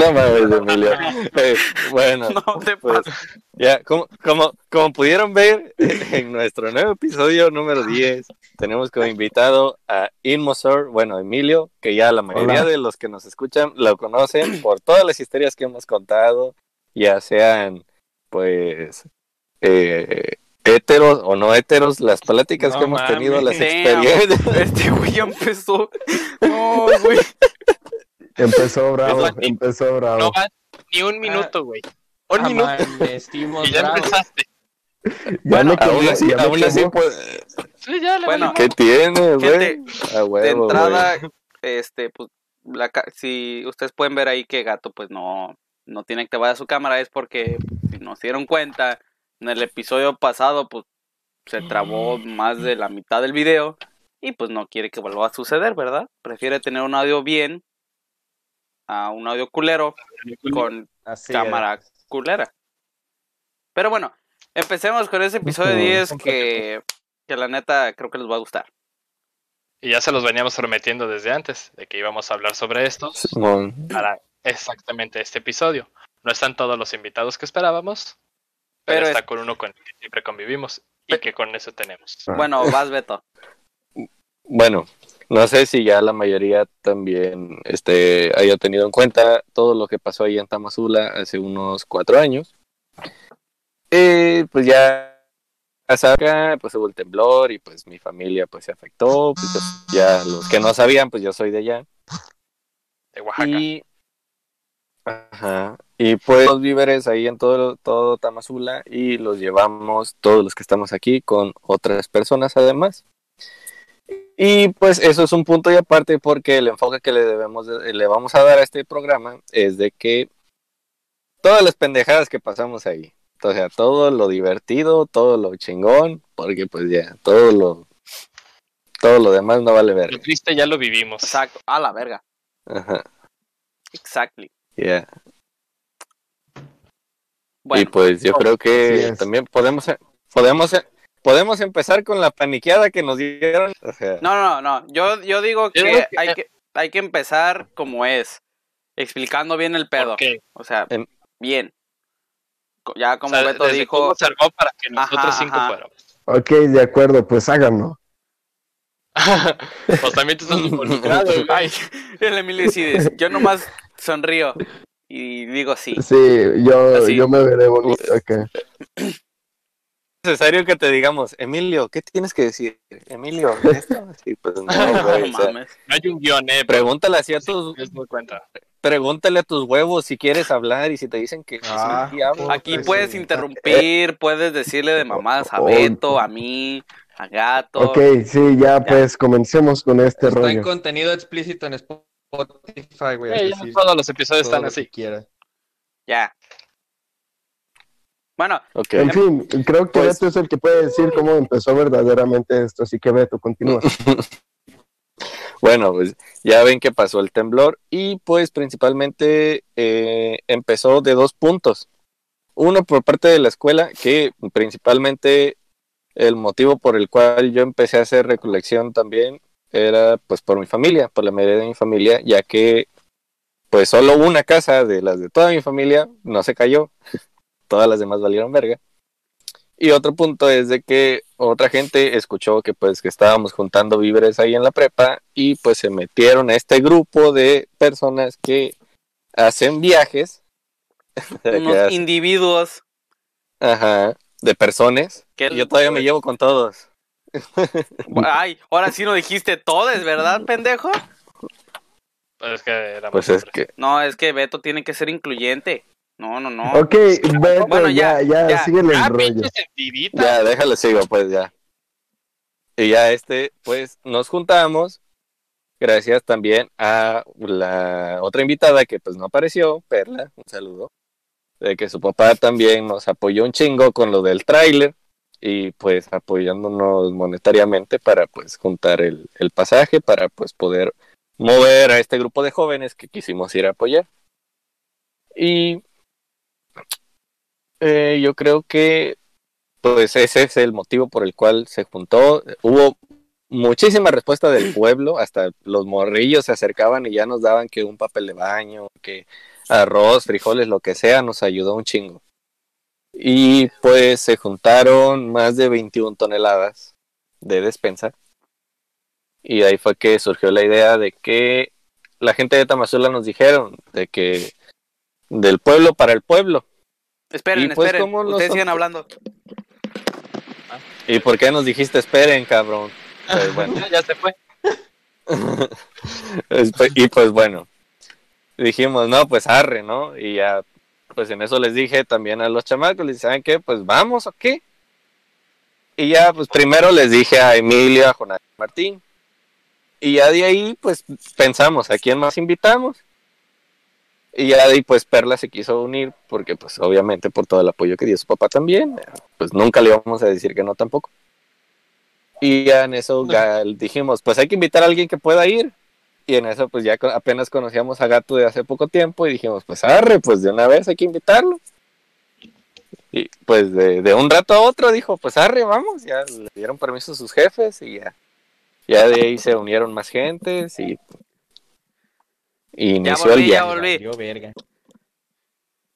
No mames, Emilio. Eh, bueno, No te pues, ya, como, como, como pudieron ver en nuestro nuevo episodio número 10, tenemos como invitado a Inmosor, bueno, Emilio, que ya la mayoría Hola. de los que nos escuchan lo conocen por todas las historias que hemos contado, ya sean, pues, eh, heteros o no heteros, las pláticas No que hemos tenido, las mames. experiencias. Este güey ya empezó. No, güey. Empezó bravo, empezó bravo. No va ni un minuto, güey. Un Ah, minuto y ya Bravo. empezaste. Ya Bueno, aún así, ya aún así, pues, Sí, ya le Bueno. ¿qué tiene, güey? De entrada, este, pues, la, ca- si ustedes pueden ver ahí que Gato, pues no, no tiene activada su cámara, es porque, si nos dieron cuenta, en el episodio pasado, pues, se trabó más de la mitad del video y pues no quiere que vuelva a suceder, ¿verdad? Prefiere tener un audio bien a un audio culero con Así cámara es. culera. Pero bueno, empecemos con ese episodio Ujú. 10 que, que la neta creo que les va a gustar. Y ya se los veníamos prometiendo desde antes, de que íbamos a hablar sobre esto para exactamente este episodio. No están todos los invitados que esperábamos, pero, Pero está es- con uno con el que siempre convivimos y que con eso tenemos. Ah. Bueno, vas Beto. Bueno, no sé si ya la mayoría también este, haya tenido en cuenta todo lo que pasó ahí en Tamazula hace unos cuatro años. Eh, pues ya acá pues hubo el temblor y pues mi familia pues se afectó. Pues, ya los que no sabían, pues yo soy de allá. De Oaxaca. Y, ajá, y pues los víveres ahí en todo, todo Tamazula y los llevamos todos los que estamos aquí con otras personas además. Y pues eso es un punto y aparte porque el enfoque que le debemos de- le vamos a dar a este programa es de que todas las pendejadas que pasamos ahí, o sea, todo lo divertido, todo lo chingón, porque pues ya, todo lo todo lo demás no vale ver. Lo triste ya lo vivimos. Exacto. A la verga. Ajá. Exactly. ya. Y Bueno, pues yo creo que también podemos podemos podemos empezar con la paniqueada que nos dieron. O sea, no, no, no. Yo, yo digo que que- hay que hay que empezar como es, explicando bien el pedo. Porque, O sea, Em- bien. Ya como o sea, Beto dijo, cómo se armó para que nosotros Ajá, cinco ajá. fuéramos. Ok, de acuerdo, pues háganlo. pues también tú estás involucrado, ay, el Emilio decide, yo nomás sonrío y digo sí. Sí, yo, Así. yo me veré bonito acá. es necesario que te digamos, Emilio, ¿qué tienes que decir? Emilio, esto, sí, pues no, No güey, o sea, mames. No hay un guion, eh. pregúntale así a tus es muy cuenta. pregúntale a tus huevos si quieres hablar y si te dicen que sí, Ah, sí, habla. Aquí Pues, puedes sí. interrumpir, puedes decirle de mamadas a. Beto, a mí, a Gato. Ok, sí, ya pues comencemos con este Está en rollo. contenido explícito en Spotify, güey. Sí, todos los episodios todo están así. quiera. Ya. Bueno, Ok. En fin, creo que Pues- Beto es el que puede decir cómo empezó verdaderamente esto, así que Beto, continúa. Bueno, pues ya ven que pasó el temblor y pues principalmente eh, empezó de dos puntos. Uno por parte de la escuela, que principalmente el motivo por el cual yo empecé a hacer recolección también era pues por mi familia, por la mayoría de mi familia, ya que pues solo una casa de las de toda mi familia no se cayó, todas las demás valieron verga. Y otro punto es de que otra gente escuchó que pues que estábamos juntando víveres ahí en la prepa y pues se metieron a este grupo de personas que hacen viajes. unos hacen- individuos Ajá, de personas. yo todavía me llevo con todos. Ay, ahora sí no dijiste todes, ¿verdad, pendejo? Pues es que Pues es que No, es que Beto tiene que ser incluyente. No, no, no. Ok, Beto, Bueno, ya, ya, ya, ya. síguele el Ah, rollo. ya, déjalo sigo pues ya. Y ya este, pues nos juntamos. Gracias también a la otra invitada que pues no apareció, Perla, un saludo. De que su papá también nos apoyó un chingo con lo del tráiler y pues apoyándonos monetariamente para pues juntar el, el pasaje para pues poder mover a este grupo de jóvenes que quisimos ir a apoyar. Y eh, yo creo que pues ese es el motivo por el cual se juntó. Hubo muchísima respuesta del pueblo, hasta los morrillos se acercaban y ya nos daban que un papel de baño, que arroz, frijoles, lo que sea, nos ayudó un chingo. Y pues se juntaron más de 21 toneladas de despensa. Y ahí fue que surgió la idea de que la gente de Tamazula nos dijeron de que del pueblo para el pueblo. Esperen, pues, esperen. ¿cómo Ustedes sigan hablando. ¿Y por qué nos dijiste esperen, cabrón? Pues bueno. ya se fue. Espe- y pues bueno, dijimos, no, pues arre, ¿no? Y ya, pues en eso les dije también a los chamacos, les dije, ¿saben qué? Pues vamos, ¿o qué? Y ya, pues primero les dije a Emilio, a a Martín. Y ya de ahí, pues pensamos, ¿a quién más invitamos? Y ya de ahí, pues Perla se quiso unir, porque pues obviamente por todo el apoyo que dio su papá también, pues nunca le vamos a decir que no tampoco. Y ya en eso ya dijimos, pues hay que invitar a alguien que pueda ir. Y en eso pues ya apenas conocíamos a Gato de hace poco tiempo y dijimos, pues arre, pues de una vez hay que invitarlo. Y pues de, de un rato a otro dijo, pues arre, vamos, ya le dieron permiso a sus jefes y ya. Ya de ahí se unieron más gentes y, y Ya inició el volví, ya viaje. verga.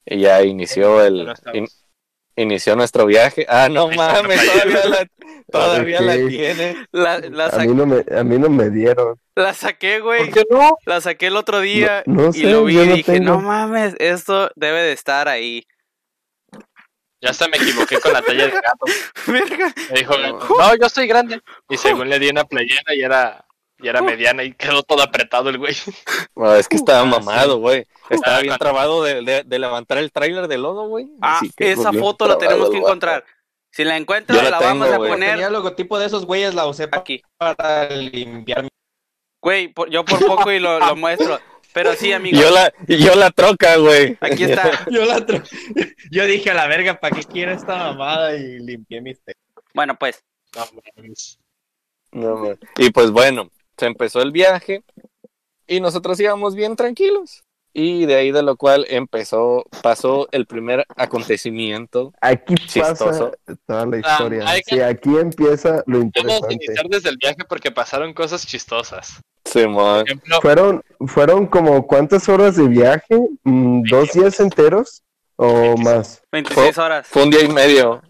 Y ya inició Ya el no estamos. in- inició nuestro viaje. Ah, no mames, todavía la, todavía la tiene. La, la, A mí no me, a mí no me dieron. la saqué, güey. ¿Por qué no? La saqué el otro día No- no y sé, lo vi y no dije, tengo. no mames, esto debe de estar ahí. Ya hasta me equivoqué con la talla de gato. Verga. Me dijo, no, yo soy grande. Y según le di una playera y era, y era mediana y quedó todo apretado el güey. No, es que estaba Ah, mamado, güey. Estaba bien trabado de, de- de levantar el tráiler de lodo, güey. Ah, que, esa pues, foto la tenemos que encontrar. Si la encuentras, la la, tengo, vamos a poner Tenía el logotipo de esos güeyes, la usé aquí. para limpiar mi... Güey, por- yo por poco y lo, lo muestro. Pero sí, amigo. Yo la, yo la troca, güey. Aquí está. Yo la Yo dije a la verga, ¿para qué quiero esta mamada? Y limpié mis Bueno, pues. No, mames. No, man. y pues bueno, se empezó el viaje y nosotros íbamos bien tranquilos. Y de ahí de lo cual empezó, pasó el primer acontecimiento. Aquí Chistoso. pasa toda la Ah, historia. hay que- Sí, aquí empieza lo Vamos a interesante. iniciar desde el viaje porque pasaron cosas chistosas. Simón. Por ejemplo, Fueron, fueron como cuántas horas de viaje, Mm, dos días enteros o más. 26 horas. Fue un día y medio.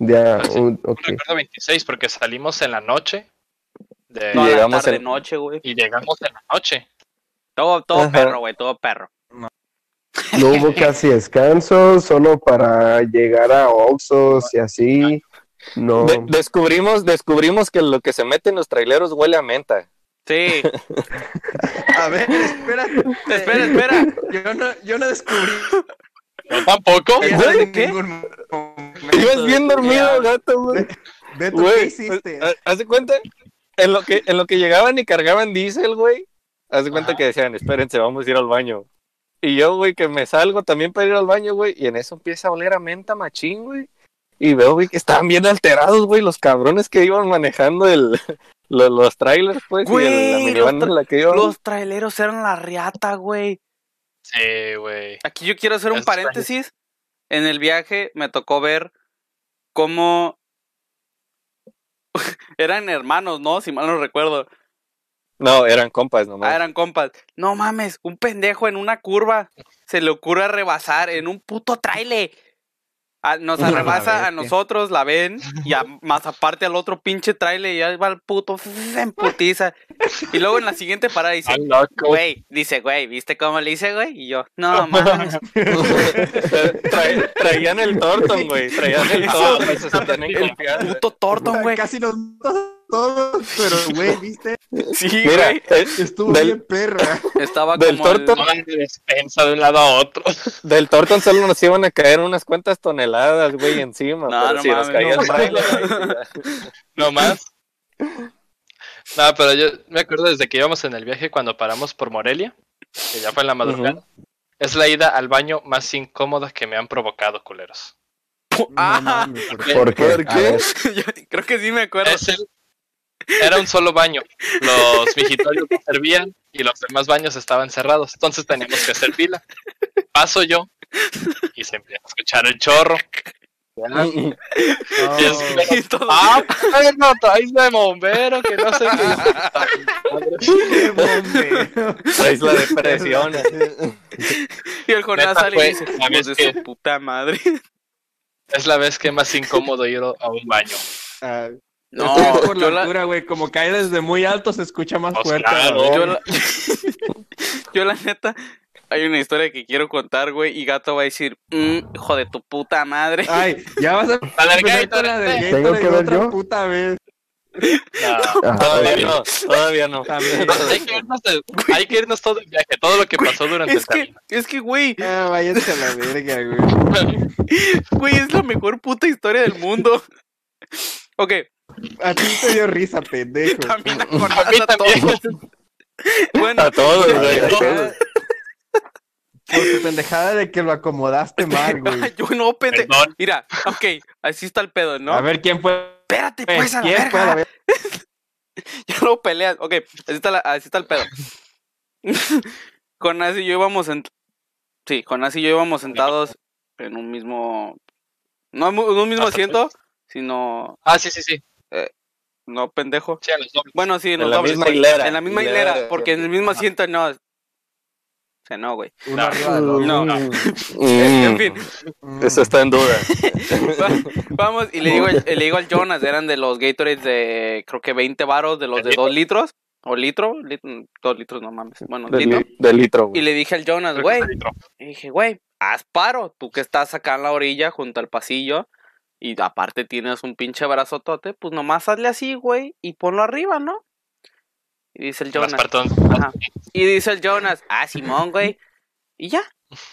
Ya, Ah, sí. un- ok. recuerdo 26 porque salimos en la noche de- Toda la llegamos tarde, en- noche, güey. y llegamos en la noche. Todo, todo Ajá. perro, güey, todo perro. No hubo casi descanso, solo para llegar a Oxos y así. No. De- descubrimos, descubrimos que lo que se mete en los traileros huele a menta. Sí. A ver, espera. espera, espera. Yo no, yo no descubrí. Yo tampoco. Güey, ¿qué? Ibas bien dormido, gato, güey. Beto, ¿qué hiciste? ha- ¿Haz de cuenta? En lo que, en lo que llegaban y cargaban diésel, güey. Haz de cuenta Ajá. que decían, espérense, vamos a ir al baño. Y yo, güey, que me salgo también para ir al baño, güey. Y en eso empieza a oler a menta machín, güey. Y veo, güey, que estaban bien alterados, güey, los cabrones que iban manejando el, lo- los trailers, pues. y el- la Güey, minivan los tra- la que iban. Los traileros eran la riata, güey. Sí, güey. Aquí yo quiero hacer un Es paréntesis. En el viaje me tocó ver cómo eran hermanos, ¿no? Si mal no recuerdo. No, eran compas nomás. Ah, eran compas. No mames, un pendejo en una curva se le ocurre rebasar en un puto trailer. A- nos arrebasa a nosotros, la ven, y a- más aparte al otro pinche trailer, y ahí va el puto en putiza. Y luego en la siguiente parada dice, güey, dice, güey, ¿viste cómo le hice, güey? Y yo, no mames. Tra- traían el Torton, güey. Traían el Torton. Se confianza. Puto Torton, güey. Casi nos todos, pero güey, ¿viste? Sí, Mira, güey. eh, Estuvo del, bien perra. Estaba del como el- Torton- de despensa de un lado a otro. del Torton solo nos iban a caer unas cuantas toneladas, güey, encima. No, pero no si nos mames, caía no el No más. No, pero yo me acuerdo desde que íbamos en el viaje cuando paramos por Morelia, que ya fue en la madrugada. Es la ida al baño más incómoda que me han provocado, culeros. Ah. ¿por qué? ¿Por qué? ¿Por A qué? ver, Yo creo que sí me acuerdo. Es el- Era un solo baño. Los mijitorios no servían y los demás baños estaban cerrados. Entonces teníamos que hacer fila. Paso yo y se empieza a escuchar el chorro. Y es- Y todo- Ah, bueno, traes de bombero, que no sé qué. Traes la depresión. y el Neta, sale y dice, la "Hijos vez de que- su puta madre. Es la vez que más incómodo ir a un baño. Ah, No, es por yo la altura, güey. Como cae desde muy alto, se escucha más Pues fuerte. claro. yo la, yo la neta, hay una historia que quiero contar, güey, y Gato va a decir, "Mm, hijo de tu puta madre. Ay, ya vas a con Gatorade. la del ¿Tengo Gatorade que ver otra yo? puta vez. No. Ah, Todavía no, todavía no. También. hay, que irnos de- hay que irnos todo el viaje, todo lo que pasó durante Es el que, camino. es que, güey, Ah, váyanse a la verga, güey. güey, es la mejor puta historia del mundo. Ok, A ti te dio risa, pendejo. también a A mí Jonás a también. todos. Bueno, A todos, güey. a Por todos. tu pendejada de que lo acomodaste mal, güey. yo no, pende... Perdón. Mira, ok, así está el pedo, ¿no? A ver quién fue. espérate, pues, a la ¿Quién fue a verga. verga? Ya lo peleas. Ok, así está, la- así está el pedo. con Naz y yo íbamos en... Sí, con Naz y yo íbamos sentados en un mismo... No en un mismo asiento, sino... Ah, sí, sí, sí. No, pendejo. Sí, a los dobles. Bueno, sí, en, En los la dobles, misma hilera. En la misma Hilera porque en el mismo asiento no... O sea, no, güey. No. No. Mm, En fin, Mm. Eso está en duda. va- vamos y le digo, al- le digo al Jonas, eran de los Gatorades de creo que 20 varos, de los de 2 litros. O litro, lit- dos litros, no mames. Bueno, De, litro. li- de litro, Y le dije al Jonas, güey. Y dije, güey, haz paro. Tú que estás acá en la orilla, junto al pasillo. Y aparte tienes un pinche brazotote, pues nomás hazle así, güey, y ponlo arriba, ¿no? Y dice el Jonas. Ajá. Y dice el Jonas, ah, Simón, güey. Y ya,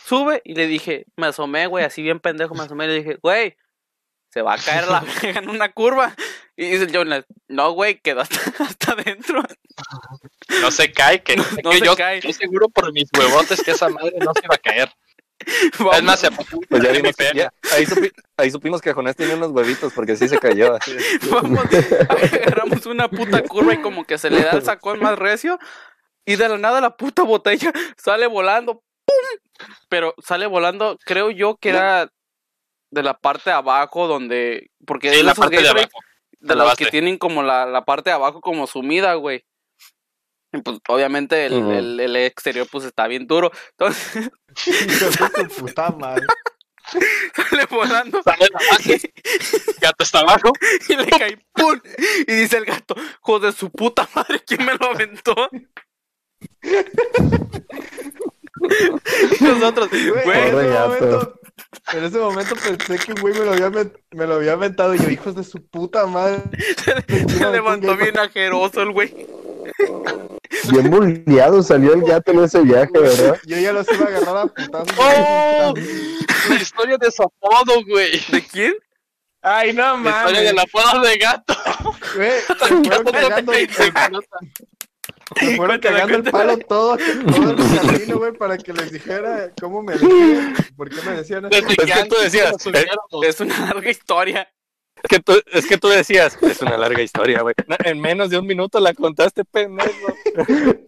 sube. Y le dije, me asomé, güey, así bien pendejo, me asomé y le dije, güey, se va a caer la verga en una curva. Y dice el Jonas, no, güey, quedó hasta, hasta adentro. No se cae, que no se No cae. se yo, cae. yo seguro por mis huevotes que esa madre no se iba a caer. Es más, se. Pues ya vimos ya- ahí, supi- ahí supimos que Jonás tenía unos huevitos porque sí se cayó. así. Vamos, agarramos una puta curva y como que se le da el sacón más recio. Y de la nada la puta botella sale volando. ¡Pum! Pero sale volando, creo yo que era de la parte de abajo donde... Porque Sí, la parte de abajo. de la los que tienen como la, la parte de abajo como sumida, güey. Y pues obviamente el, el- el exterior pues está bien duro. Entonces Hijo de puta madre. sale volando Sale gato está abajo. y le cae ¡pum! Y dice el gato, joder, su puta madre, ¿quién me lo aventó? Nosotros, Güey, güey, en, ese momento, en ese momento pensé que un güey me lo había, me lo había aventado y yo, hijos de su puta madre. se levantó bien ajeroso el güey. Bien bulleado salió el gato en ese viaje, ¿verdad? Yo ya los iba a agarrar a putazos. ¡Oh! La historia de su apodo, güey. ¿De quién? Ay, no La historia mames. del apodo de gato. Güey, me fueron cagando, me fueron cagando el palo todo, todo el camino, güey, para que les dijera cómo me decían, por qué me decían eso. Desde Es que antes tú decías, subiéramos. Es una larga historia. Es que, tú, es que tú decías, es una larga historia, güey. En menos de un minuto la contaste, pendejo.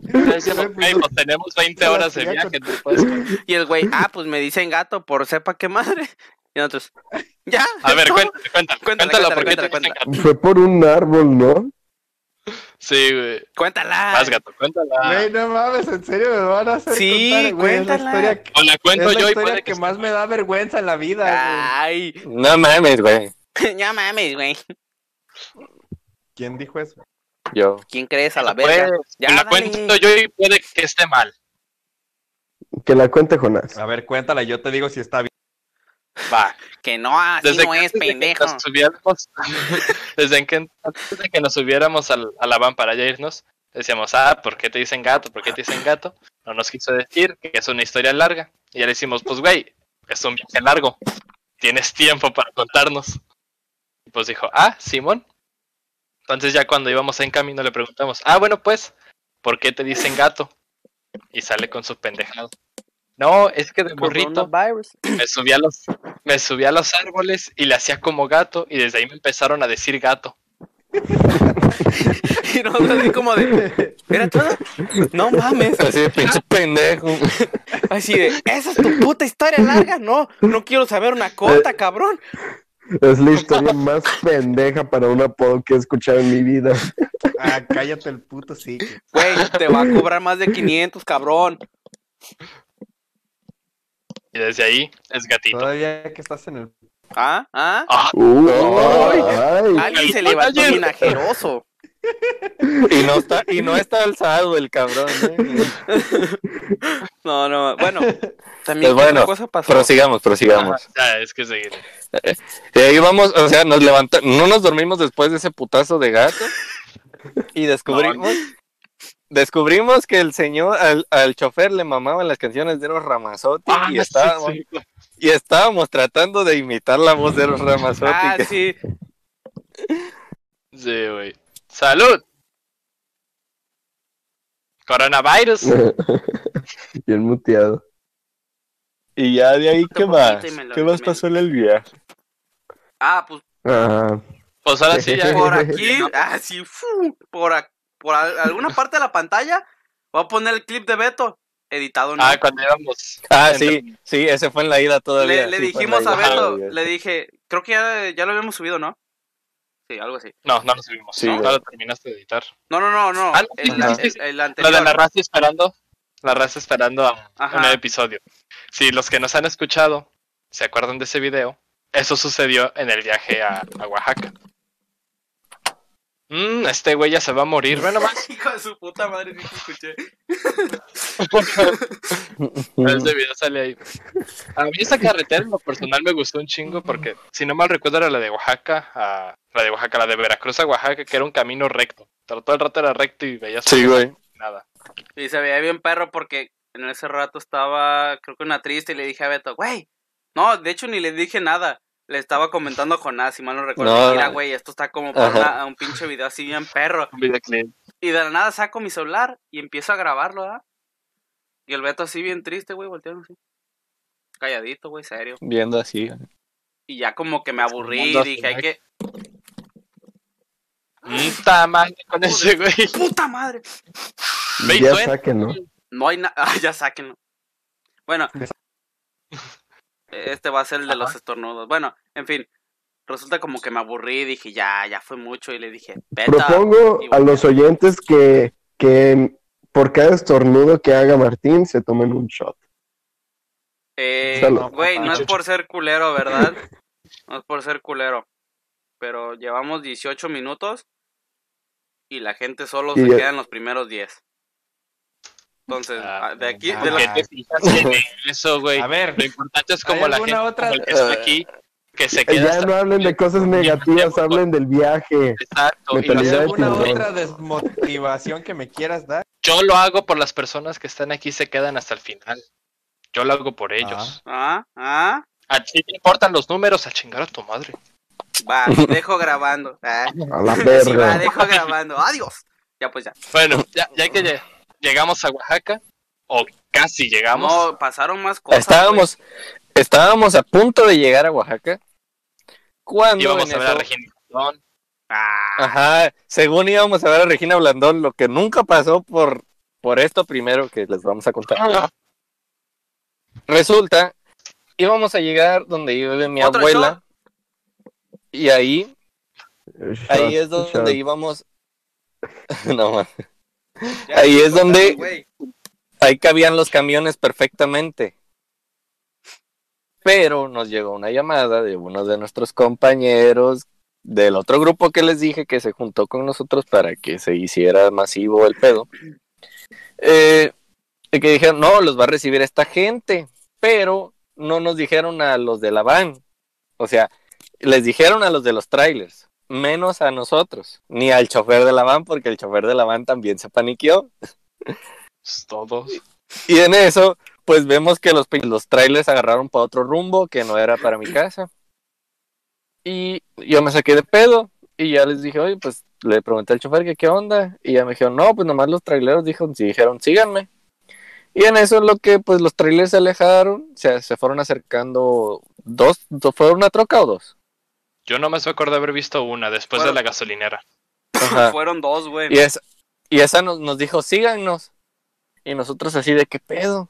Decíamos, "Güey, pues tenemos 20 horas de viaje. tú puedes con-". Y el güey, ah, pues me dicen gato por sepa qué madre. Y nosotros, ya. A ver, cuéntalo, cuéntalo. Cuéntala, Cuéntalo, cuéntala, porque te cuéntala, dicen gato. Fue por un árbol, ¿no? Sí, güey. Cuéntala. Más gato, cuéntala. Güey, no mames, en serio me van a hacer Sí, contar, güey, es la cuéntala. historia que- O la cuento es la yo y historia puede que, que más me da vergüenza en la vida, Ay, No mames, güey. ya mames, güey. güey. ¿Quién dijo eso? Yo. ¿Quién crees a la Pues, verga? Ya, la dale. cuento yo y puede que esté mal. Que la cuente Jonás. A ver, cuéntala, yo te digo si está bien. Va. Que no, así Desde no que es, antes de que pendejo. nos subiéramos- desde que antes de que nos subiéramos al, a la van para ya irnos, decíamos, ah, ¿por qué te dicen gato? ¿Por qué te dicen gato? No nos quiso decir que es una historia larga. Y ya le decimos, pues güey, es un viaje largo. Tienes tiempo para contarnos. Y pues dijo, ah, Simón. Entonces ya cuando íbamos en camino le preguntamos, ah, bueno, pues, ¿por qué te dicen gato? Y sale con su pendejado. No, es que de Coronavirus. me subí a los me subí a los árboles y le hacía como gato y desde ahí me empezaron a decir gato. Y nosotros así como de, ¿era todo? No mames. Así de pinche pendejo. Así de, ¿esa es tu puta historia larga? No, no quiero saber una corta, cabrón. Es la historia más pendeja para un apodo que he escuchado en mi vida. Ah, cállate el puto sí. Güey, te va a cobrar más de 500, cabrón. Y desde ahí es gatito. Todavía que estás en el. ¿Ah? ¿Ah? Ah, Uy, Ay. ay. Alguien se levantó bien ajeroso. Y no está, y no está alzado el cabrón, ¿eh? No, no, bueno. También Pues ¿qué bueno, cosa pasó. Prosigamos, prosigamos. ya, es que seguir. Y ahí vamos, o sea, nos levantamos, no nos dormimos después de ese putazo de gato. Y descubrimos, descubrimos que el señor, al, al chofer le mamaban las canciones de Eros Ramazotti Ah, y estábamos, y estábamos tratando de imitar la voz de Eros Ramazotti. Ah, que- sí. Sí, güey. ¡Salud! Coronavirus. Bien muteado. Y ya de ahí, ¿qué más? lo- ¿Qué más pasó en el viaje? Ah, pues Ah, Pues ahora sí, ya. por aquí, ah, sí, fu, por, ac- por al- alguna parte de la pantalla, voy a poner el clip de Beto, editado no. Ah, cuando íbamos. Ah, sí, sí, ese fue en la ida todavía. le, le sí, dijimos a. Beto, Ah, le dije, creo que ya, ya lo habíamos subido, ¿no? Sí, algo así. No, no lo subimos. Sí, no, lo terminaste de editar. No, no, no, no. Ah, el, el- Lo de la raza esperando. La raza esperando a Ajá. un episodio. Si los que nos han escuchado se acuerdan de ese video, eso sucedió en el viaje a, a Oaxaca. Mm, este güey ya se va a morir, ve nomás. Hijo de su puta madre, ni escuché. Ese video sale ahí. A mí esa carretera en lo personal me gustó un chingo porque, si no mal recuerdo, era la de Oaxaca a la de Oaxaca, la de Veracruz a Oaxaca, que era un camino recto. Pero todo el rato era recto y veías Sí, güey. nada. Y se veía bien perro porque en ese rato estaba, creo que una triste, y le dije a Beto, güey. No, de hecho ni le dije nada. Le estaba comentando a Jonás, si mal no recuerdo. No. Mira, güey, esto está como para una- un pinche video así bien perro. Un videoclip. Y de la nada saco mi celular y empiezo a grabarlo, ¿ah? Y el Beto así bien triste, güey, volteando así. Calladito, güey, serio. Viendo así. Y ya como que me aburrí y dije, hay que... Puta madre con ese güey. ¡Puta madre! Ya sáquenlo. No hay nada. Ah, ya sáquenlo. Bueno. Este va a ser el de los estornudos. Bueno, en fin. Resulta como que me aburrí. Dije, ya, ya fue mucho. Y le dije, Beta. Propongo a los oyentes que, que por cada estornudo que haga Martín se tomen un shot. Eh, güey, no es por ser culero, ¿verdad? No es por ser culero. Pero llevamos 18 minutos. Y la gente solo Y se ya- queda en los primeros 10. Entonces, Ah, ah, de aquí, ah, de ¿Por la- eso, güey? A ver, Lo importante es como ¿hay la gente otra- como el que está aquí que se queda Ya hasta- no hablen de cosas negativas, hablen del viaje. Exacto. y lo Mentalidad ¿hay de hacemos- alguna otra desmotivación que me quieras dar? yo lo hago por las personas que están aquí y se quedan hasta el final. Yo lo hago por ellos. Ah, ah. A ti te importan los números, a chingar a tu madre. Va, dejo grabando. Ah. A la Sí, va, verga. dejo grabando. Adiós. Ya, pues ya. Bueno, ya, ya que lle- llegamos a Oaxaca, o casi llegamos, No, pasaron más cosas. Estábamos, estábamos a punto de llegar a Oaxaca. Cuando íbamos en a ver a Regina Blandón. Ah, Ajá, según íbamos a ver a Regina Blandón, lo que nunca pasó por, por esto primero que les vamos a contar. Resulta, íbamos a llegar donde vive mi ¿Otro abuela. Y ahí, ahí es donde shot. íbamos. no, man. Ahí es donde- ahí cabían los camiones perfectamente. Pero nos llegó una llamada de uno de nuestros compañeros del otro grupo que les dije que se juntó con nosotros para que se hiciera masivo el pedo. Eh, y que dijeron, no, los va a recibir esta gente, pero no nos dijeron a los de la van. O sea, les dijeron a los de los trailers, menos a nosotros, ni al chofer de la van, porque el chofer de la van también se paniqueó. Pues, Todos. Y en eso, pues vemos que los, los trailers agarraron para otro rumbo que no era para mi casa. Y yo me saqué de pedo y ya les dije, oye, pues le pregunté al chofer que qué onda. Y ya me dijeron, no, pues nomás los traileros dijeron, sí, dijeron, síganme. Y en eso es lo que, pues los trailers se alejaron, se, se fueron acercando dos, do- ¿fue una troca o dos? Yo nomás me acuerdo de haber visto una después Bueno. de la gasolinera. Ajá. Fueron dos, güey. Y, es, y esa nos, nos dijo, síganos. Y nosotros así de qué pedo.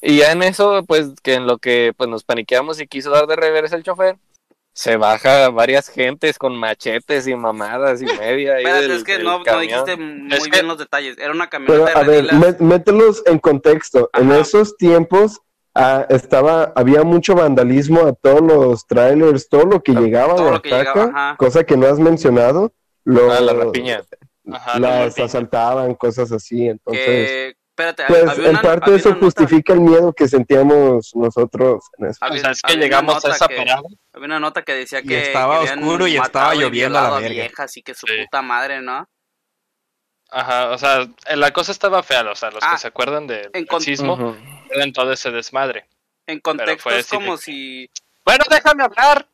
Y ya en eso, pues que en lo que pues nos paniqueamos y quiso dar de reversa el chofer, se baja varias gentes con machetes y mamadas y media. ahí Espérate, del- es que no, no dijiste muy Es que- bien los detalles. Era una Pero camioneta a de ver, mételos en contexto. En esos tiempos ah, estaba, había mucho vandalismo a todos los trailers, todo lo que Ah, llegaba de Oaxaca, llegaba, cosa que no has mencionado. Lo, Ah, la rapiña. Ajá, las asaltaban, cosas así. Entonces, que, espérate, pues en una- parte eso justifica el miedo que sentíamos nosotros en eso. O había- sea, es que llegamos a nota esa que- parada. Había una nota que decía Y que estaba oscuro y estaba lloviendo a la verga. viejas y que su Sí. puta madre, ¿no? Ajá, o sea, la cosa estaba fea, o sea, los Ah, que se acuerdan del en Ujú. recuerdan todo ese desmadre. En contexto es como si... Bueno, déjame hablar,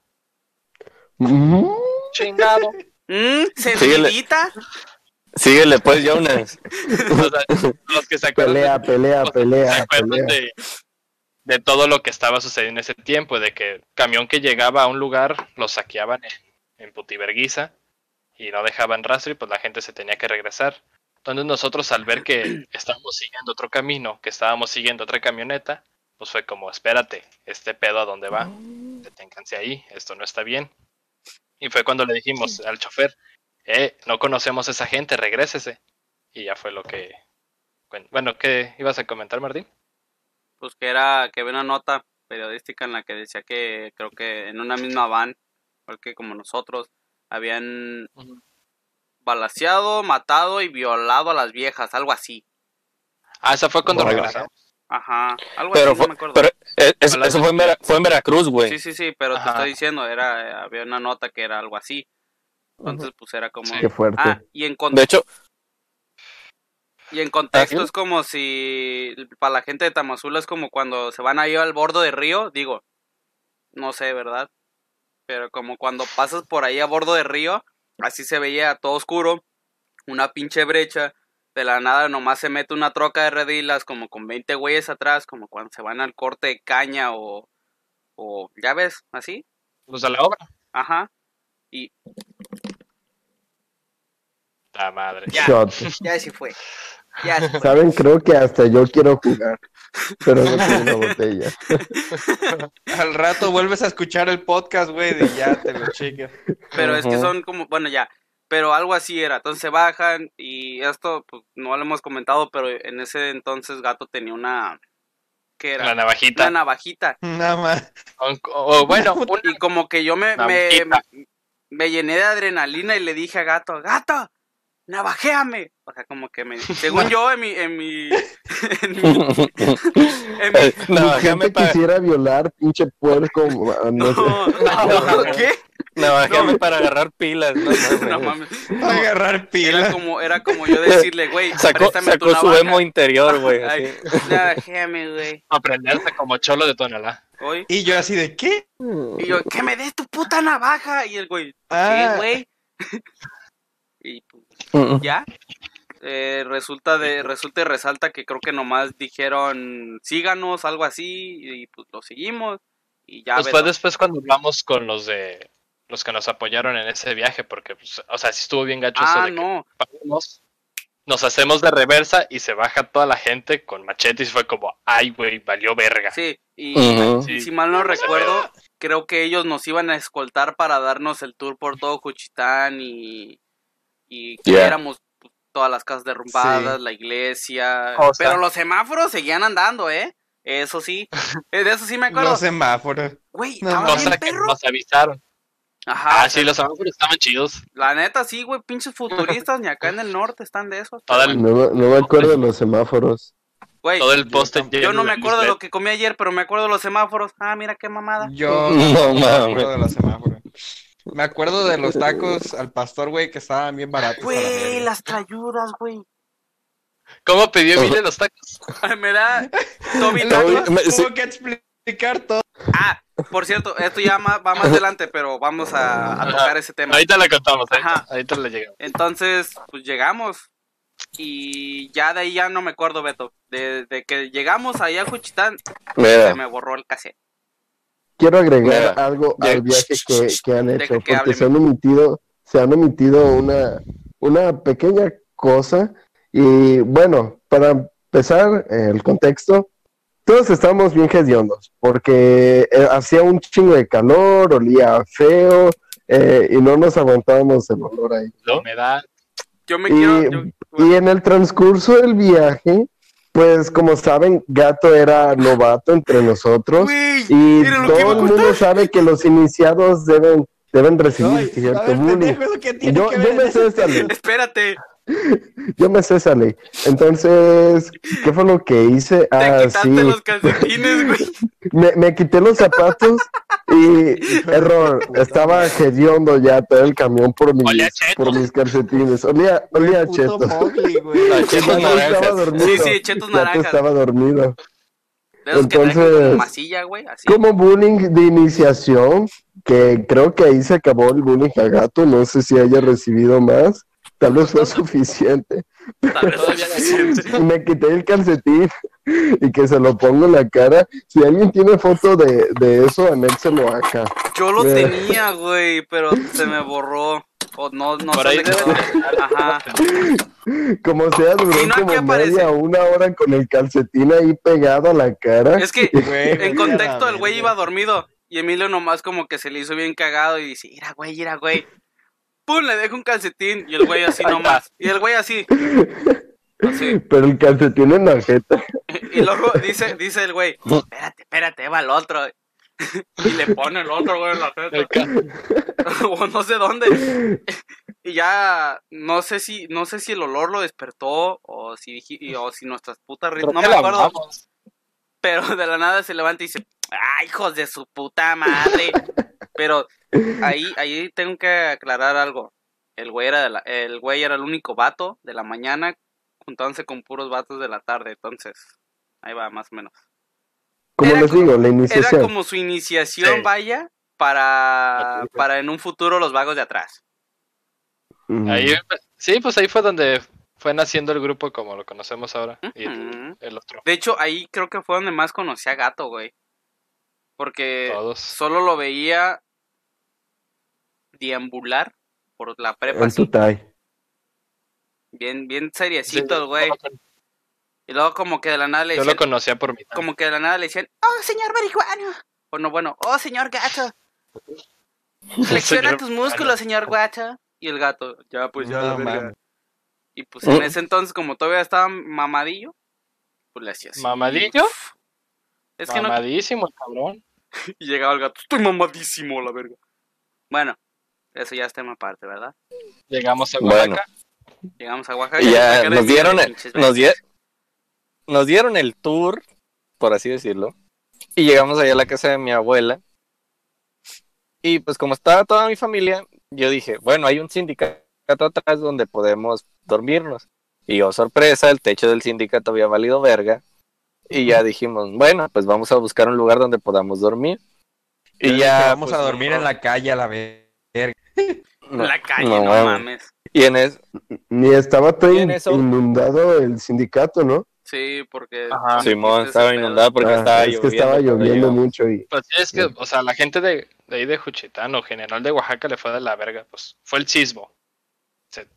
Mm, chingado. ¿Mm? Síguele. ¿Servidita? Síguele pues, Jonas. O sea, los que se acuerdan de- pelea, pelea, se pelea, acuerdan pelea. de, de todo lo que estaba sucediendo en ese tiempo, de que camión que llegaba a un lugar lo saqueaban en, en putiverguiza y no dejaban rastro y pues la gente se tenía que regresar. Entonces nosotros al ver que estábamos siguiendo otro camino, que estábamos siguiendo otra camioneta, pues fue como, espérate, este pedo a dónde va, deténganse ahí, esto no está bien. Y fue cuando le dijimos al chofer, eh, no conocemos a esa gente, regrésese. Y ya fue lo que... Bueno, ¿qué ibas a comentar, Martín? Pues que era, que había una nota periodística en la que decía que creo que en una misma van, igual que como nosotros, habían. Balaseado, matado y violado a las viejas, algo así. Ah, esa fue cuando regresamos. Ajá, algo Pero, así, fue, no me acuerdo. pero eso, fue, en Vera- fue en Veracruz, güey. Sí, sí, sí, pero te estoy diciendo, era, había una nota que era algo así. Entonces, pues era como... Sí. Qué fuerte. Ah, y en, con- De hecho, y en contexto Ajá. es como si para la gente de Tamazula es como cuando se van ahí al bordo de río, digo, no sé, ¿verdad? Pero como cuando pasas por ahí a bordo de río, así se veía todo oscuro, una pinche brecha, de la nada nomás se mete una troca de redilas como con 20 güeyes atrás, como cuando se van al corte de caña o, o ya ves, así, Los de la obra. ajá, y La madre. ya. Shot. ya sí fue, ya sí fue. Saben, creo que hasta yo quiero jugar, pero no tengo una botella. Al rato vuelves a escuchar el podcast, güey, y ya te lo cheques. Pero es que son como, bueno, ya, pero algo así era. Entonces se bajan y esto, pues no lo hemos comentado, pero en ese entonces Gato tenía una, ¿qué era? La Una navajita. navajita. Nada más. O, o bueno, una- Y como que yo me, me, Navajita. me llené de adrenalina y le dije a Gato, Gato, navajéame. O sea, como que me, según yo, en mi, en mi, en mi, en mi- navajame gente para quisiera violar, pinche puerco. ah, no sé. no, no, ¿qué? navajame No. para agarrar pilas. No, mames. No mames. Agarrar Era pila. como, era como yo decirle, güey, Sacó, sacó su emo interior, güey. navajéame, güey. aprenderse como cholo de Tonalá. Y yo así de, ¿qué? Y yo, que me des tu puta navaja. Y el güey, Ah. ¿qué, güey? y pues, Mm, ya. Eh, resulta de resulta y resalta que creo que nomás dijeron síganos, algo así, y pues lo seguimos. Y ya Pues ves, fue después cuando hablamos con los de los que nos apoyaron en ese viaje, porque, pues, o sea, sí estuvo bien gacho eso Ah, de que no. paramos, nos hacemos de reversa y se baja toda la gente con machetes y fue como, ay, güey, valió verga. Sí, y. Sí. si mal no recuerdo, creo que ellos nos iban a escoltar para darnos el tour por todo Juchitán y, y que pues, todas las casas derrumbadas, Sí. la iglesia. O sea- Pero los semáforos seguían andando, ¿eh? Eso sí. Eh, De eso sí me acuerdo. Los semáforos. Güey, No, Cosa que nos avisaron. Ajá. Ah, sí, los semáforos estaban chidos. La neta, sí, güey, pinches futuristas, ni acá en el norte están de esos. Todo el, No, me- no me acuerdo de los semáforos. Güey, todo el poste lleno yo no me acuerdo de lo que comí ayer, pero me acuerdo de los semáforos. Ah, mira qué mamada. Yo No no me acuerdo de los semáforos. Me acuerdo de los tacos al pastor, güey, que estaban bien baratos. Güey, las trayudas, güey. ¿Cómo pidió Mile los tacos? me da Toby Tacos. Tuvo que explicar todo. Ah, por cierto, esto ya va más adelante, pero vamos a, a tocar ese tema. Ahorita la contamos, Ajá. ahorita, ahorita le llegamos. Entonces, pues llegamos. Y ya de ahí ya no me acuerdo, Beto. De, de que llegamos allá a Juchitán, se me borró el cassette. Quiero agregar Mira, algo ya- al viaje que, que han hecho, que porque se han omitido, se han omitido una, una pequeña cosa. Y bueno, para empezar, el contexto, todos estábamos bien hediondos, porque eh, hacía un chingo de calor, olía feo, eh, y no nos aguantábamos el olor ahí. Me da. Yo me Y, quiero. yo- y en el transcurso del viaje, pues como saben, Gato era novato entre nosotros, Güey, y todo el mundo sabe que los iniciados deben, deben recibir cierto ver, bullying. pendejo, ¿eso qué tiene Yo, que yo me sé ley. espérate. Yo me sé esa ley. Entonces, ¿qué fue lo que hice? Te Ah, quitaste sí. los calcetines, güey. Me, me quité los zapatos y error, estaba hediondo ya todo el camión por mis, por mis calcetines. Olía, olía chetos. Mowgli, estaba dormido. Sí, sí, chetos naranjas. estaba dormido. Entonces, masilla, güey. Así. Como bullying de iniciación, que creo que ahí se acabó el bullying a gato, no sé si haya recibido más, tal vez fue suficiente. Tal vez suficiente. me quité el calcetín y que se lo pongo en la cara. Si alguien tiene foto de, de eso, anéxelo acá. Yo lo Mira. tenía, güey, pero se me borró. O no, no Por sé ahí de. Ajá. Como sea, duró Si no, como media una hora con el calcetín ahí pegado a la cara. Es que Güey, en contexto el güey iba dormido y Emilio nomás como que se le hizo bien cagado y dice, mira güey, mira güey. Pum, le dejo un calcetín y el güey así nomás. Y el güey así. Así. Pero el calcetín en la jeta. Y luego dice, dice el güey, espérate, espérate, va el otro. Y le pone el otro güey en la ca- o no sé dónde. Y ya no sé si, no sé si el olor lo despertó o si o si nuestras putas risas. No me acuerdo. amamos. Pero de la nada se levanta y dice, ¡ay, hijos de su puta madre! Pero ahí, ahí tengo que aclarar algo. El güey era de la, el güey era el único vato de la mañana, juntándose con puros vatos de la tarde, entonces, ahí va, más o menos. Como Era les como- digo, la Era iniciación. como su iniciación, Sí. vaya, para, para en un futuro los vagos de atrás. Ahí, sí, pues ahí fue donde fue naciendo el grupo como lo conocemos ahora. Y el, otro. De hecho, ahí creo que fue donde más conocí a Gato, güey. Porque Todos. solo lo veía deambular por la prepa, En bien, bien seriecito el güey. yo Y luego como que de la nada le Yo decían, lo conocía por mi como que de la nada le decían, oh señor marihuana. O no, bueno, oh señor gato. Flexiona tus músculos, señor gato. Y el gato, ya pues ya la No verga. Y pues en ese entonces, como todavía estaba mamadillo, pues le hacía así. ¿Mamadillo? Es que no, Mamadísimo el cabrón. Y llegaba el gato, estoy mamadísimo, la verga. Bueno, eso ya es tema aparte, ¿verdad? Llegamos a Bueno. Oaxaca. Llegamos a Oaxaca. Y ya nos dieron, el, nos, vergas. nos dieron el tour, por así decirlo. Y llegamos allá a la casa de mi abuela. Y pues como estaba toda mi familia, yo dije, bueno, hay un sindicato atrás donde podemos dormirnos. Y oh, sorpresa, el techo del sindicato había valido verga. Y ya dijimos, bueno, pues vamos a buscar un lugar donde podamos dormir. Y ya vamos pues, a dormir en la calle a la vez. La calle, no no, mames. mames. Y en es, Ni estaba todo eso- inundado el sindicato, ¿no? Sí, porque... Ajá. Simón estaba inundado porque Ah, estaba es lloviendo. que estaba cuando lloviendo llegamos. mucho y Pues sí, es que, o sea, la gente de, de ahí de Juchitán o general de Oaxaca le fue de la verga. Pues fue el sismo. Se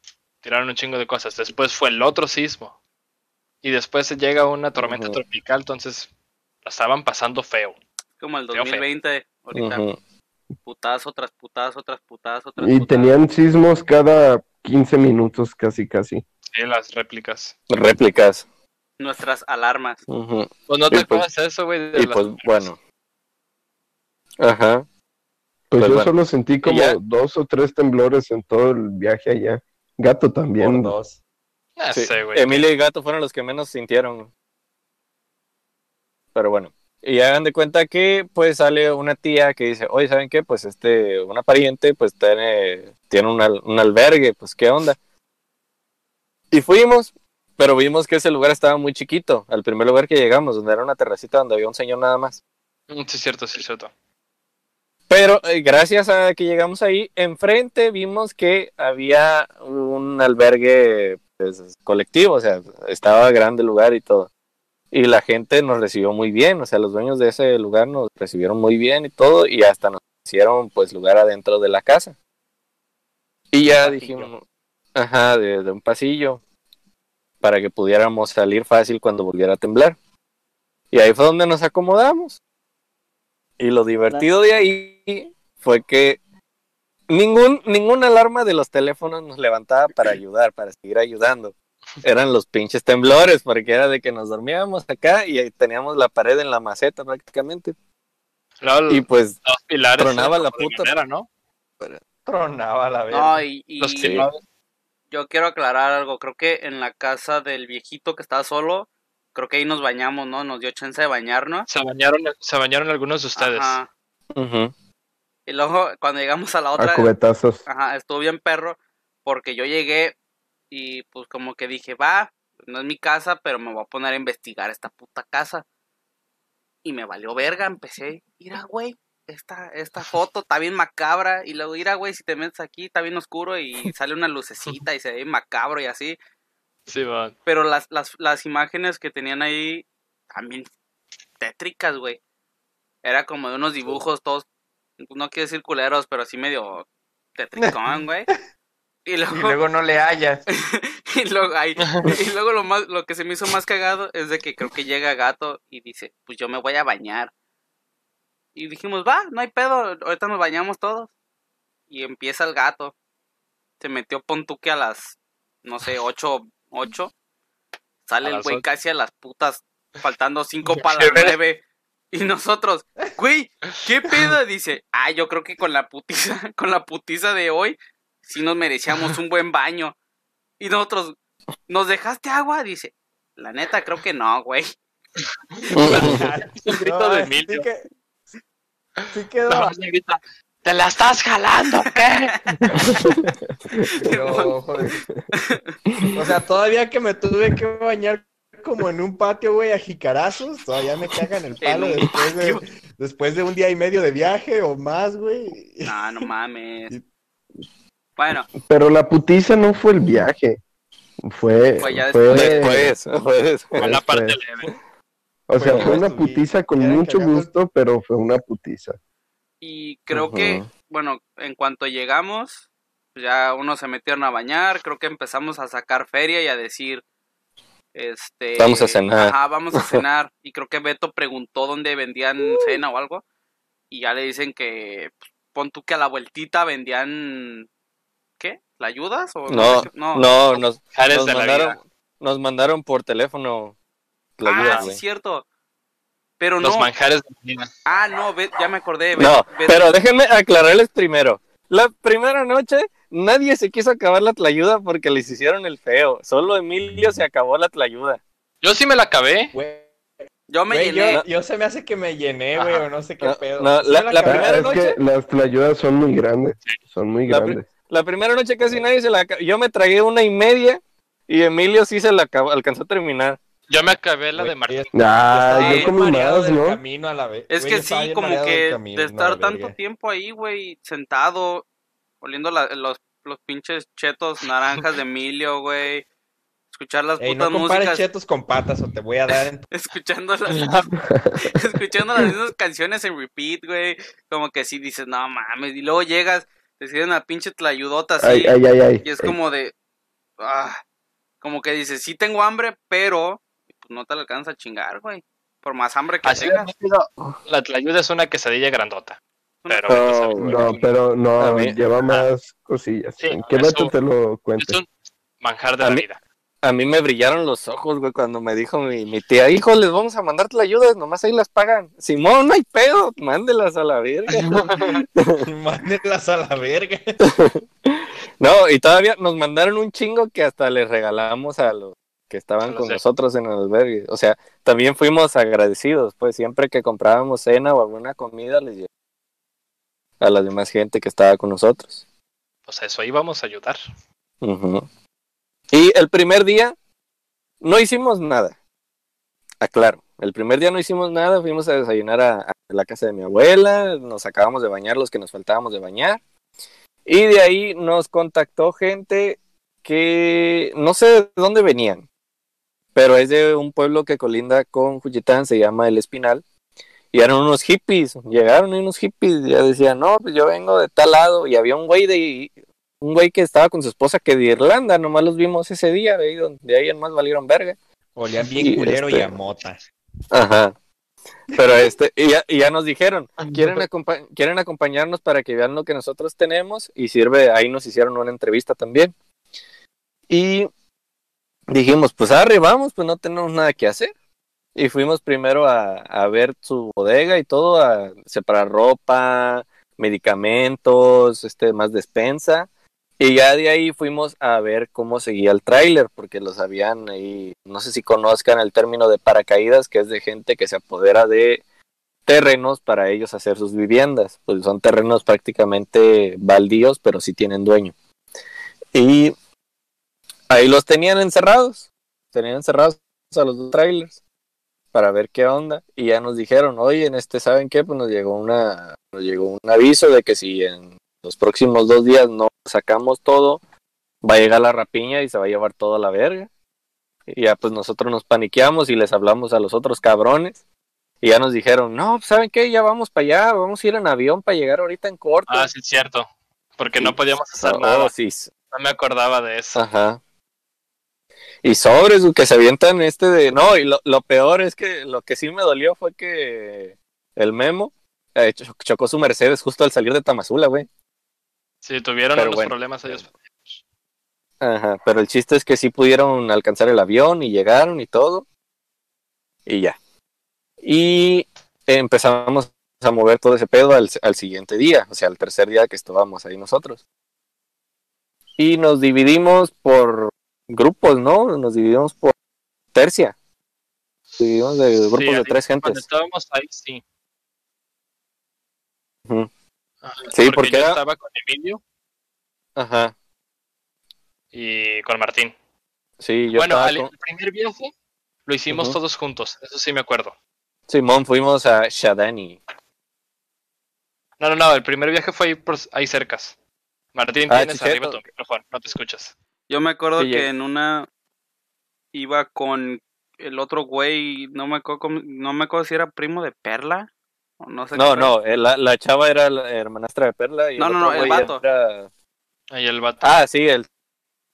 tiraron un chingo de cosas. Después fue el otro sismo. Y después se llega una tormenta tropical, entonces la estaban pasando feo. Como el Feo, feo. 2020, ahorita. Putazo tras putazo tras putazo tras y putazo. tenían sismos cada 15 minutos casi casi. Sí, las réplicas. Réplicas. Nuestras alarmas. Pues no te Y pues- acuerdas eso, güey. Y las pues bueno. Ajá. Pues, Pues yo bueno. solo sentí como ya- dos o tres temblores en todo el viaje allá. Gato también. Por dos. Ah, Sí, sé, güey. Emilio y Gato fueron los que menos sintieron. Pero bueno. Y hagan de cuenta que pues sale una tía que dice, oye, ¿saben qué? Pues este, una pariente pues tiene, tiene un, al- un albergue, pues qué onda. Y fuimos, pero vimos que ese lugar estaba muy chiquito, al primer lugar que llegamos, donde era una terracita donde había un señor nada más. Mm, Sí, cierto, sí, cierto. Pero eh, gracias a que llegamos ahí, enfrente vimos que había un albergue pues, colectivo, o sea, estaba grande el lugar y todo. Y la gente nos recibió muy bien, o sea, los dueños de ese lugar nos recibieron muy bien y todo, y hasta nos hicieron pues lugar adentro de la casa. Y ya dijimos, ajá, de, de un pasillo, para que pudiéramos salir fácil cuando volviera a temblar. Y ahí fue donde nos acomodamos. Y lo divertido de ahí fue que ningún, ninguna alarma de los teléfonos nos levantaba para ayudar, para seguir ayudando. Eran los pinches temblores, porque era de que nos dormíamos acá y teníamos la pared en la maceta prácticamente. Luego, Y pues los pilares tronaba la puta- madera, ¿no? Tronaba la verga. No, y, y Los Sí. pilares. yo quiero aclarar algo. Creo que en la casa del viejito que estaba solo, creo que ahí nos bañamos, ¿no? Nos dio chance de bañarnos. Se bañaron, se bañaron algunos de ustedes. Ajá. Y luego, cuando llegamos a la A otra, cubetazos. ajá, estuvo bien perro, porque yo llegué y pues como que dije, va, no es mi casa, pero me voy a poner a investigar esta puta casa. Y me valió verga, empecé, mira, güey, esta, esta foto está bien macabra. Y luego, mira, güey, si te metes aquí, está bien oscuro y sale una lucecita y se ve macabro y así. Sí, van. Pero las, las, las imágenes que tenían ahí también tétricas, güey. Era como de unos dibujos todos, no quiero decir culeros, pero así medio tetricón, güey. Y Y luego, no le hallas. y luego, ay, y luego lo, más, lo que se me hizo más cagado es de que creo que llega Gato y dice, pues yo me voy a bañar. Y dijimos, va, no hay pedo, ahorita nos bañamos todos. Y empieza el gato. Se metió Pontuque a las, no sé, ocho, ocho. Sale el güey casi a las putas, faltando cinco para las nueve. Y nosotros, güey, ¿qué pedo? Dice, ah, yo creo que con la putiza, con la putiza de hoy, sí nos merecíamos un buen baño. Y nosotros, ¿nos dejaste agua? Dice, la neta, creo que no, güey. El grito No, de sí Emilio. que- Sí quedó. No, sí grita, ¿Te la estás jalando, qué? No, joder. O sea, todavía que me tuve que bañar como en un patio, güey, a jicarazos, todavía me cagan el palo un después de, después de un día y medio de viaje o más, güey. No, no mames. Bueno, Pero la putiza no fue el viaje. Fue. Fue ya fue- Después, después. Con la parte después. leve. O sea, Fue fue una putiza con mucho gusto, pero fue una putiza. y creo que, bueno, en cuanto llegamos, pues ya unos se metieron a bañar, creo que empezamos a sacar feria y a decir, este... Vamos a cenar. Ajá, vamos a cenar. Y creo que Beto preguntó dónde vendían cena o algo. Y ya le dicen que, pues, pon tú que a la vueltita vendían. ¿La ayudas? O No, qué? no, nos, nos de la mandaron, vida. nos mandaron por teléfono la ah, ayuda, sí, cierto. Pero Los no. manjares de la vida. Ah, no, ve- ya me acordé. No, pero déjenme aclararles primero. La primera noche nadie se quiso acabar la tlayuda porque les hicieron el feo. Solo Emilio se acabó la tlayuda. Yo sí me la acabé. Yo me llené. yo, yo se me hace que me llené, güey, o no sé qué No, pedo. no, ¿Sí la- la Ah, primera es noche- que las tlayudas son muy grandes. Son muy La grandes. La primera noche casi nadie se la. Yo me tragué una y media y Emilio sí se la acabó, alcanzó a terminar. Yo me acabé la de Martín. Ah, yo más, del ¿no? camino a la vez. Es que sí, como que camino, de estar tanto verga. tiempo ahí, güey, sentado, oliendo la- los, los pinches chetos naranjas de Emilio, güey. Escuchar las Ey, putas músicas, chetos con patas o te voy a dar en escuchando las, escuchando las mismas canciones en repeat, güey. Como que sí dices, no mames. Y luego llegas, te sirven una pinche tlayudota así. Ay, ay, ay, ay. Y es como de. ah, como que dices, sí tengo hambre, pero pues, no te la alcanza a chingar, güey. Por más hambre que Así tengas. La tlayuda es una quesadilla grandota. Pero no pero no, lleva más cosillas. Sí, te lo es cuente. un manjar de A la mí- vida. A mí me brillaron los ojos, güey, cuando me dijo mi, mi tía, hijo, les vamos a mandar tlayudas, nomás ahí las pagan. Simón, no hay pedo, mándelas a la verga. Mándenlas a la verga. No, y todavía nos mandaron un chingo que hasta les regalamos a los que estaban con nosotros en el albergue. O sea, también fuimos agradecidos, pues siempre que comprábamos cena o alguna comida les llevábamos a la demás gente que estaba con nosotros. Pues a eso ahí vamos a ayudar. Ujú. Y el primer día no hicimos nada. Aclaro, el primer día no hicimos nada, fuimos a desayunar a, la casa de mi abuela, nos acabamos de bañar los que nos faltábamos de bañar. Y de ahí nos contactó gente que no sé de dónde venían, pero es de un pueblo que colinda con Juchitán, se llama El Espinal. Y eran unos hippies, llegaron unos hippies, ya decían, no, pues yo vengo de tal lado, y había un güey de, un güey que estaba con su esposa que de Irlanda, nomás los vimos ese día, de ahí, donde- de ahí en más valieron verga. Olían bien Y, culero y este, a mota. Ajá. Pero este, y ya, y ya nos dijeron, ¿quieren, acompa- quieren acompañarnos para que vean lo que nosotros tenemos y sirve, ahí nos hicieron una entrevista también. Y dijimos, pues arre, vamos, pues no tenemos nada que hacer. Y fuimos primero a, a ver su bodega y todo, a separar ropa, medicamentos, este, más despensa. Y ya de ahí fuimos a ver cómo seguía el tráiler, porque los habían ahí, no sé si conozcan el término de paracaídas, que es de gente que se apodera de terrenos para ellos hacer sus viviendas. Pues son terrenos prácticamente baldíos, pero sí tienen dueño. Y ahí los tenían encerrados, tenían encerrados a los dos trailers para ver qué onda. Y ya nos dijeron, oye, en este, ¿saben qué? Pues nos llegó una, nos llegó un aviso de que si en los próximos dos días no sacamos todo, va a llegar la rapiña y se va a llevar toda la verga. Y ya pues nosotros nos paniqueamos y les hablamos a los otros cabrones. Y ya nos dijeron, no, pues, ¿saben qué? Ya vamos para allá, vamos a ir en avión para llegar ahorita en corto. Ah, sí, es cierto. Porque no podíamos hacer nada. sí. No me acordaba de eso. Ajá. Y sobres, que se avientan este de... No, y lo, lo peor es que lo que sí me dolió fue que el Memo eh, cho- chocó su Mercedes justo al salir de Tamazula, güey. Sí, tuvieron Pero unos bueno. problemas ellos. Ajá, pero el chiste es que sí pudieron alcanzar el avión y llegaron y todo. Y ya. Y empezamos a mover todo ese pedo al, al siguiente día, o sea, al tercer día que estábamos ahí nosotros. Y nos dividimos por grupos, ¿no? Nos dividimos por tercia. Nos dividimos de grupos Sí, de tres Cuando gentes. estábamos ahí, sí. Ajá, Sí, porque yo era- estaba con Emilio Ajá. y con Martín. Sí, yo bueno, estaba al con- el primer viaje lo hicimos todos juntos, eso sí me acuerdo. Simón, fuimos a Shadani. No, no, no, el primer viaje fue ahí, por, ahí cercas. Martín, Ah, tienes arriba tu micrófono, no te escuchas. Yo me acuerdo Sí, que en una iba con el otro güey, no me acuerdo, no me acuerdo si era primo de Perla no sé. No, qué no, eh, la, la chava era la hermanastra de Perla. Y No, el no, no, el vato. era- Ahí el vato. Ah, sí, el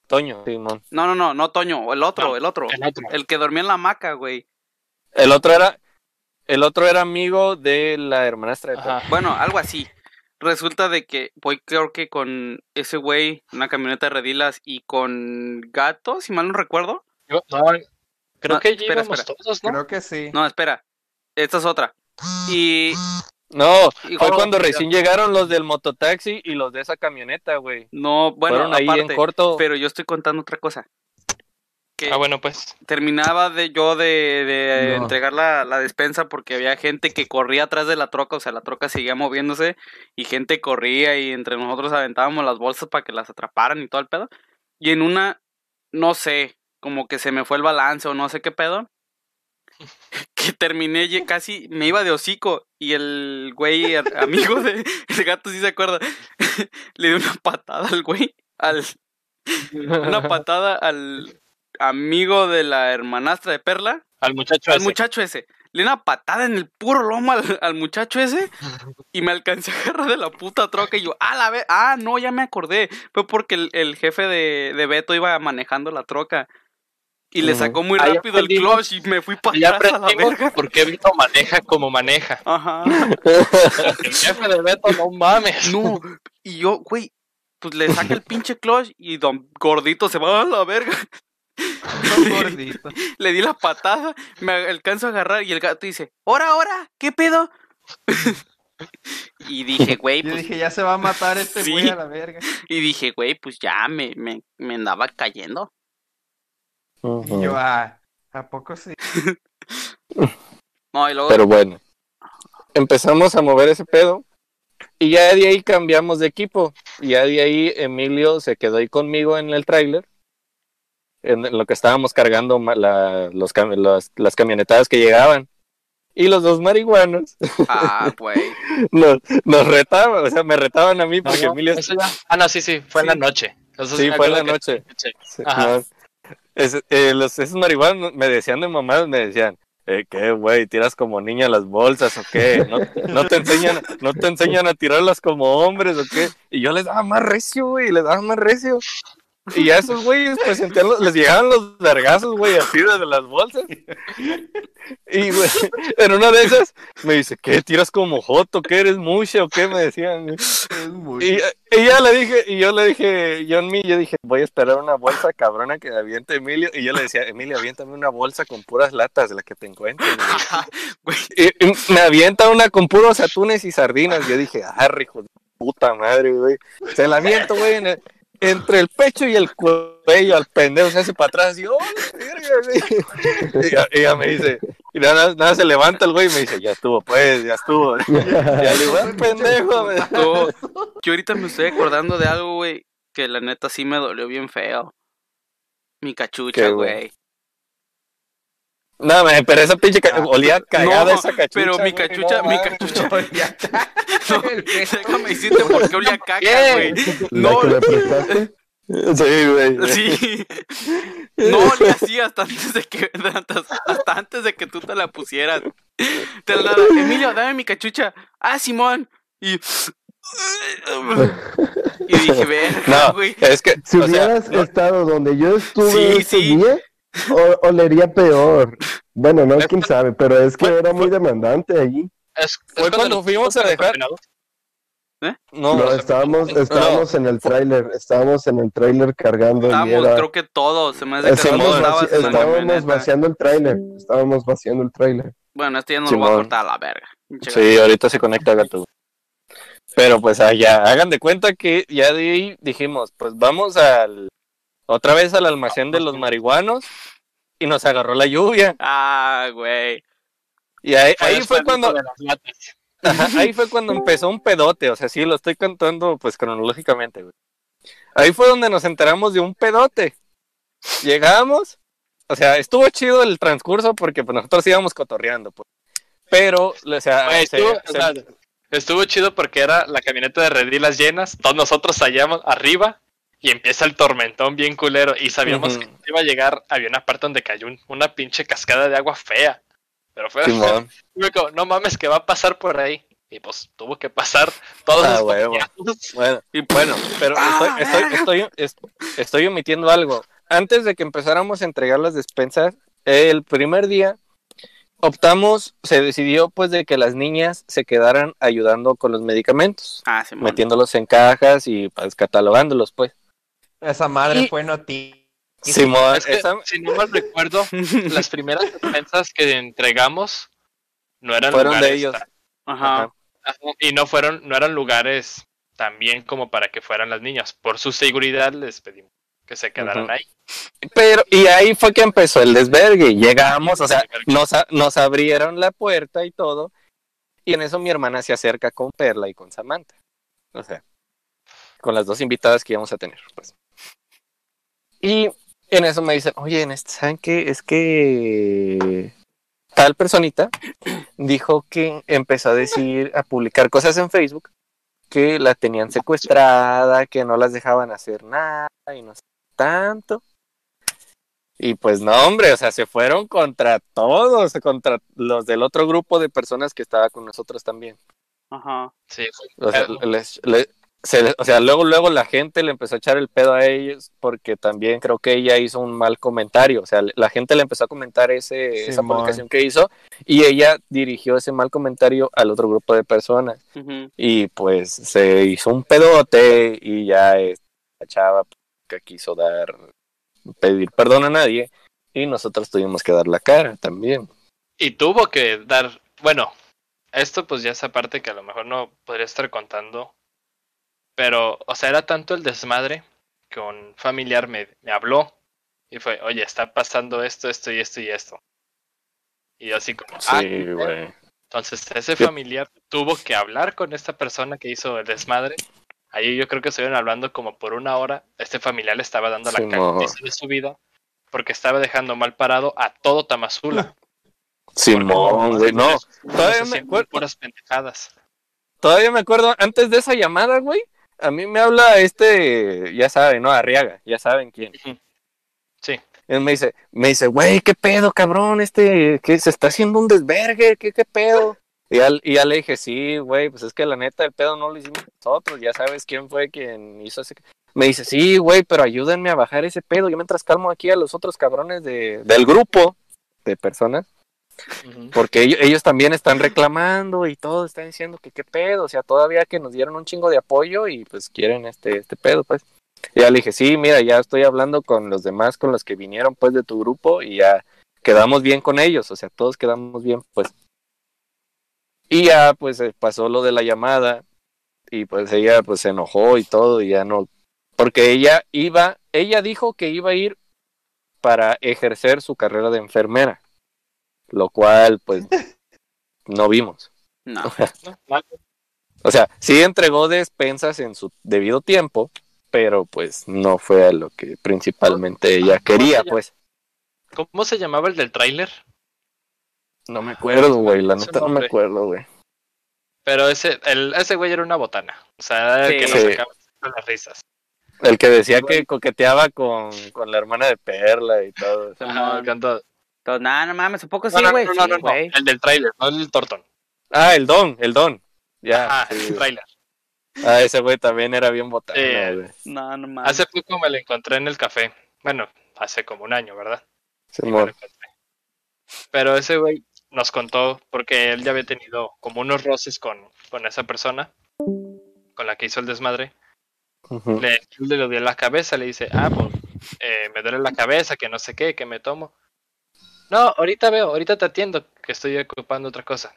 Toño, Simón. No, no, no, no Toño, el otro, No, el otro, el otro. el que dormía en la hamaca, güey. El otro era, el otro era amigo de la hermanastra de Perla. Ajá. Bueno, algo así. Resulta de que voy creo que con ese güey, una camioneta de redilas y con gato, si mal no recuerdo. Yo- no, creo No, que espera, espera. todos, ¿no? Creo que sí. No, espera. Esta es otra. Y, No, y- fue oh, cuando mira. recién llegaron los del mototaxi y los de esa camioneta, güey. no, bueno, Fueron ahí aparte, en corto. pero yo estoy contando otra cosa. Que Ah, bueno, pues. terminaba de yo de, de No. entregar la, la despensa porque había gente que corría atrás de la troca, o sea, la troca seguía moviéndose y gente corría y entre nosotros aventábamos las bolsas para que las atraparan y todo el pedo. Y en una, no sé, como que se me fue el balance o no sé qué pedo, que terminé casi, me iba de hocico y el güey, el amigo de el gato, sí se acuerda, le dio una patada al güey, al, una patada al amigo de la hermanastra de Perla, Al muchacho al ese. muchacho ese. Le di una patada en el puro lomo al, al muchacho ese y me alcancé a agarrar de la puta troca y yo, ah, la ve, ah, no, ya me acordé. Fue porque el, el jefe de, de Beto iba manejando la troca y le sacó muy Ahí rápido el clutch y me fui para Ya atrás a la aprendimos verga. por qué Vito maneja como maneja. Ajá. El jefe de Beto, no mames. No, y yo, güey, pues le saca el pinche clutch y don gordito se va a la verga. gordito. Le di la patada, me alcanzo a agarrar y el gato dice, ¡Hora, ahora! ¿Qué pedo? y dije, güey, Yo pues, dije, ya se va a matar este Sí. güey a la verga. y dije, güey, pues ya me, me, me andaba cayendo. Y yo, ah, ¿a poco sí? No, y luego, Pero bueno, empezamos a mover ese pedo y ya de ahí cambiamos de equipo. Y ya de ahí Emilio se quedó ahí conmigo en el tráiler, en lo que estábamos cargando la- los, cam- las, las camionetadas que llegaban. Y los dos marihuanos ah, güey. nos, nos retaban, o sea, me retaban a mí porque No, Emilio eso ya- Ah, no, sí, sí, fue en la noche. Eso Sí, fue en la que- noche. Sí. Sí, Ajá. no. Es- eh, los, esos marihuanos me decían de mamadas, me decían, eh, ¿qué, güey? ¿Tiras como niña las bolsas o qué? ¿No, no te enseñan, ¿No te enseñan a tirarlas como hombres o qué? Y yo les daba más recio, güey, les daba más recio. Y a esos güeyes, pues les llegaban los vergazos, güey, así desde las bolsas. Y, güey, en una de esas me dice, ¿qué? ¿Tiras como joto? ¿Qué eres mucha o qué? Me decían. muy... Y, y ya le dije, y yo le dije, yo en mí, yo dije, voy a esperar una bolsa cabrona que aviente Emilio. Y yo le decía, Emilio, aviéntame una bolsa con puras latas, la que te encuentres. güey". y, y me avienta una con puros atunes y sardinas. Yo dije, ah, hijo de puta madre, güey. Se la aviento, güey, en el- entre el pecho y el cuello al pendejo, se hace para atrás y, ¡oh! Y ya me dice, y nada, nada se levanta el güey y me dice, ya estuvo, pues, ya estuvo. Ya le digo, "Ah, pendejo, me- Tú- Yo ahorita me estoy acordando de algo, güey, que la neta sí me dolió bien feo. Mi cachucha, ¿Qué, güey? No, pero esa pinche ca- olía cagada No, esa cachucha. pero mi güey, cachucha, no mi cachucha. No, déjame decirte por qué olía caca, ¿Qué? güey. ¿La No, que me prestaste? Sí, güey. sí. No olía así hasta antes de que hasta, hasta antes de que tú te la pusieras. Te la Emilio, dame mi cachucha. Ah, Simón. Y y dije, verga, No, güey. es que, Si o sea, hubieras no- estado donde yo estuve Sí, ese sí. día, o- olería peor. Bueno, no, Es quién sabe, pero es que fue- era muy demandante allí. Es, Fue es cuando los- fuimos a dejar- confinados. no, No, estábamos, estábamos en el tráiler, estábamos en el tráiler cargando y Estábamos, era- creo que todos. Se me hace que estábamos, Simón, vaci- estábamos vaciando el tráiler, estábamos vaciando el tráiler. Bueno, este ya no lo voy a Simón. cortar a la verga. Sí, ahorita se conecta gato. Pero pues allá, hagan de cuenta que ya de ahí dijimos, pues vamos al otra vez al almacén de los marihuanos y nos agarró la lluvia. Ah, güey. Y ahí, Fue ahí cuando. Ajá, ahí fue cuando empezó un pedote, o sea, sí, lo estoy contando pues cronológicamente, güey. Ahí fue donde nos enteramos de un pedote. Llegamos, o sea, estuvo chido el transcurso porque pues nosotros íbamos cotorreando, pues. Pero, o sea, Güey, se- estuvo, se- o sea, estuvo chido porque era la camioneta de redilas llenas, todos nosotros allá arriba y empieza el tormentón bien culero y sabíamos que iba a llegar, había una parte donde cayó un- una pinche cascada de agua fea. Pero fue como, no mames que va a pasar por ahí. Y pues tuvo que pasar todos Ah, los. Bueno, y bueno, pero ¡Ah, estoy, estoy, estoy, es- estoy omitiendo algo. Antes de que empezáramos a entregar las despensas, el primer día optamos, se decidió pues de que las niñas se quedaran ayudando con los medicamentos, Ah, Simón. metiéndolos en cajas y pues catalogándolos pues. Esa madre Y- fue noticia. Simón, Es que, esa- si no mal recuerdo, las primeras despensas que entregamos no eran Fueron de lugares ellos. tan- Ajá. Ajá. Ajá, Y no fueron, no eran lugares tan bien como para que fueran las niñas. Por su seguridad les pedimos que se quedaran ahí. Pero, y ahí fue que empezó el desvergue. Llegamos, o sea, nos, a- nos abrieron la puerta y todo. Y en eso mi hermana se acerca con Perla y con Samantha. O sea, con las dos invitadas que íbamos a tener, pues. Y en eso me dicen, oye, en este, ¿saben qué? Es que tal personita dijo que empezó a decir, a publicar cosas en Facebook que la tenían secuestrada, que no las dejaban hacer nada y no sé tanto. Y pues no, hombre, o sea, se fueron contra todos, contra los del otro grupo de personas que estaba con nosotros también. Ajá. Sí, fue- O sea, les- le- se o sea, luego, luego la gente le empezó a echar el pedo a ellos porque también creo que ella hizo un mal comentario. O sea, la gente le empezó a comentar ese, esa publicación que hizo y ella dirigió ese mal comentario al otro grupo de personas. Y pues se hizo un pedote y ya esta chava que quiso dar, pedir perdón a nadie y nosotros tuvimos que dar la cara también. Y tuvo que dar, bueno, esto pues ya es aparte que a lo mejor no podría estar contando, pero, o sea, era tanto el desmadre que un familiar me, me habló y fue, oye, está pasando esto, esto y esto y esto. Y yo así como, ah, Sí, güey. entonces ese Sí. familiar tuvo que hablar con esta persona que hizo el desmadre. Ahí yo creo que estuvieron hablando como por una hora. Este familiar le estaba dando la Sí, cagatiza de su vida porque estaba dejando mal parado a todo Tamazula. Simón, güey, no. Todavía me acuerdo. puras pendejadas. Todavía me acuerdo, antes de esa llamada, güey, a mí me habla este, ya saben, ¿no? Arriaga, ya saben quién. Sí. Él me dice, me dice, güey, qué pedo, cabrón, este, que se está haciendo un desvergue, qué, qué pedo. Y ya, y ya le dije, sí, güey, pues es que la neta, el pedo no lo hicimos nosotros, ya sabes quién fue quien hizo ese... Me dice, sí, güey, pero ayúdenme a bajar ese pedo. Yo mientras calmo aquí a los otros cabrones de, del grupo de personas. Porque ellos, ellos también están reclamando y todo están diciendo que qué pedo, o sea, todavía que nos dieron un chingo de apoyo y pues quieren este, este pedo, pues. Y ya le dije, sí, mira, ya estoy hablando con los demás, con los que vinieron pues de tu grupo y ya quedamos bien con ellos, o sea, todos quedamos bien, pues. Y ya pues eh, pasó lo de la llamada y pues ella pues se enojó y todo y ya no, porque ella iba, ella dijo que iba a ir para ejercer su carrera de enfermera, lo cual pues no vimos. No. No. O sea, sí entregó despensas en su debido tiempo, pero pues no fue a lo que principalmente ella quería, pues. ¿Cómo se llamaba el del tráiler? No me acuerdo, güey, la neta no me acuerdo, güey. Pero ese, el, ese güey era una botana. O sea, Sí. que nos Sí. sacaba con las risas. El que decía que coqueteaba con, con la hermana de Perla y todo. Ajá, Simón. con todo. Entonces, nah, no mames, un poco No, sí, no, güey. no, no, Sí, no, el del tráiler, no el Torton. Ah, el Don, el Don. Ya. Ah, sí, el tráiler. Ah, ese güey también era bien Sí. güey. No, no mames. Hace poco me lo encontré en el café. Bueno, hace como un año, ¿verdad? Me lo encontré. Pero ese güey nos contó, porque él ya había tenido como unos roces con, con esa persona, con la que hizo el desmadre. Le, le lo dio en la cabeza, le dice, ah, pues eh, me duele la cabeza, que no sé qué, que me tomo. No, ahorita veo, ahorita te atiendo, que estoy ocupando otra cosa.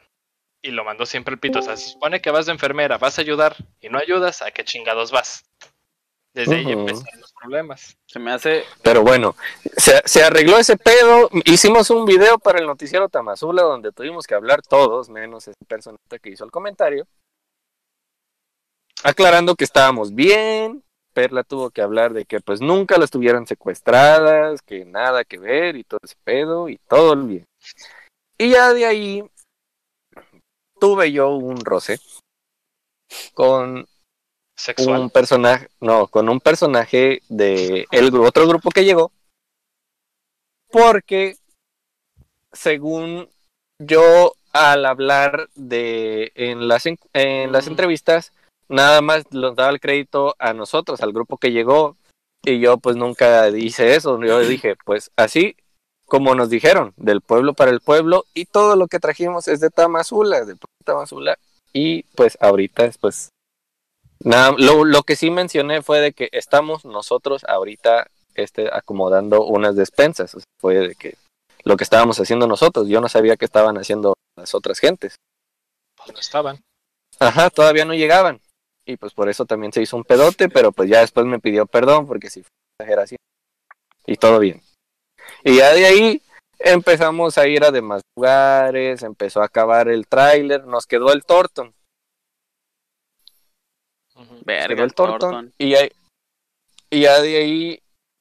Y lo mandó siempre el pito. O sea, se supone que vas de enfermera, vas a ayudar y no ayudas, ¿a qué chingados vas? Desde ahí empezaron los problemas. Se me hace. Pero bueno, se, se arregló ese pedo. Hicimos un video para el noticiero Tamazula donde tuvimos que hablar todos, menos ese personaje que hizo el comentario. Aclarando que estábamos bien. Perla tuvo que hablar de que pues nunca las tuvieran secuestradas, que nada que ver y todo ese pedo y todo el bien. Y ya de ahí tuve yo un roce con Sexual. un personaje, no, con un personaje de el otro grupo que llegó, porque según yo al hablar de en las en, las entrevistas nada más nos daba el crédito a nosotros, al grupo que llegó y yo pues nunca hice eso, yo dije pues así como nos dijeron del pueblo para el pueblo y todo lo que trajimos es de Tamazula, de Tamazula y pues ahorita es pues Nada, lo, lo que sí mencioné fue de que estamos nosotros ahorita este, acomodando unas despensas. O sea, fue de que lo que estábamos haciendo nosotros. Yo no sabía que estaban haciendo las otras gentes. Pues no estaban. Ajá, todavía no llegaban. Y pues por eso también se hizo un pedote, pero pues ya después me pidió perdón porque sí fue exageración. Y todo bien. Y ya de ahí empezamos a ir a demás lugares, empezó a acabar el tráiler, nos quedó el Torton. Verga, quedó el Torton, Thornton. y, ahí- y ya de ahí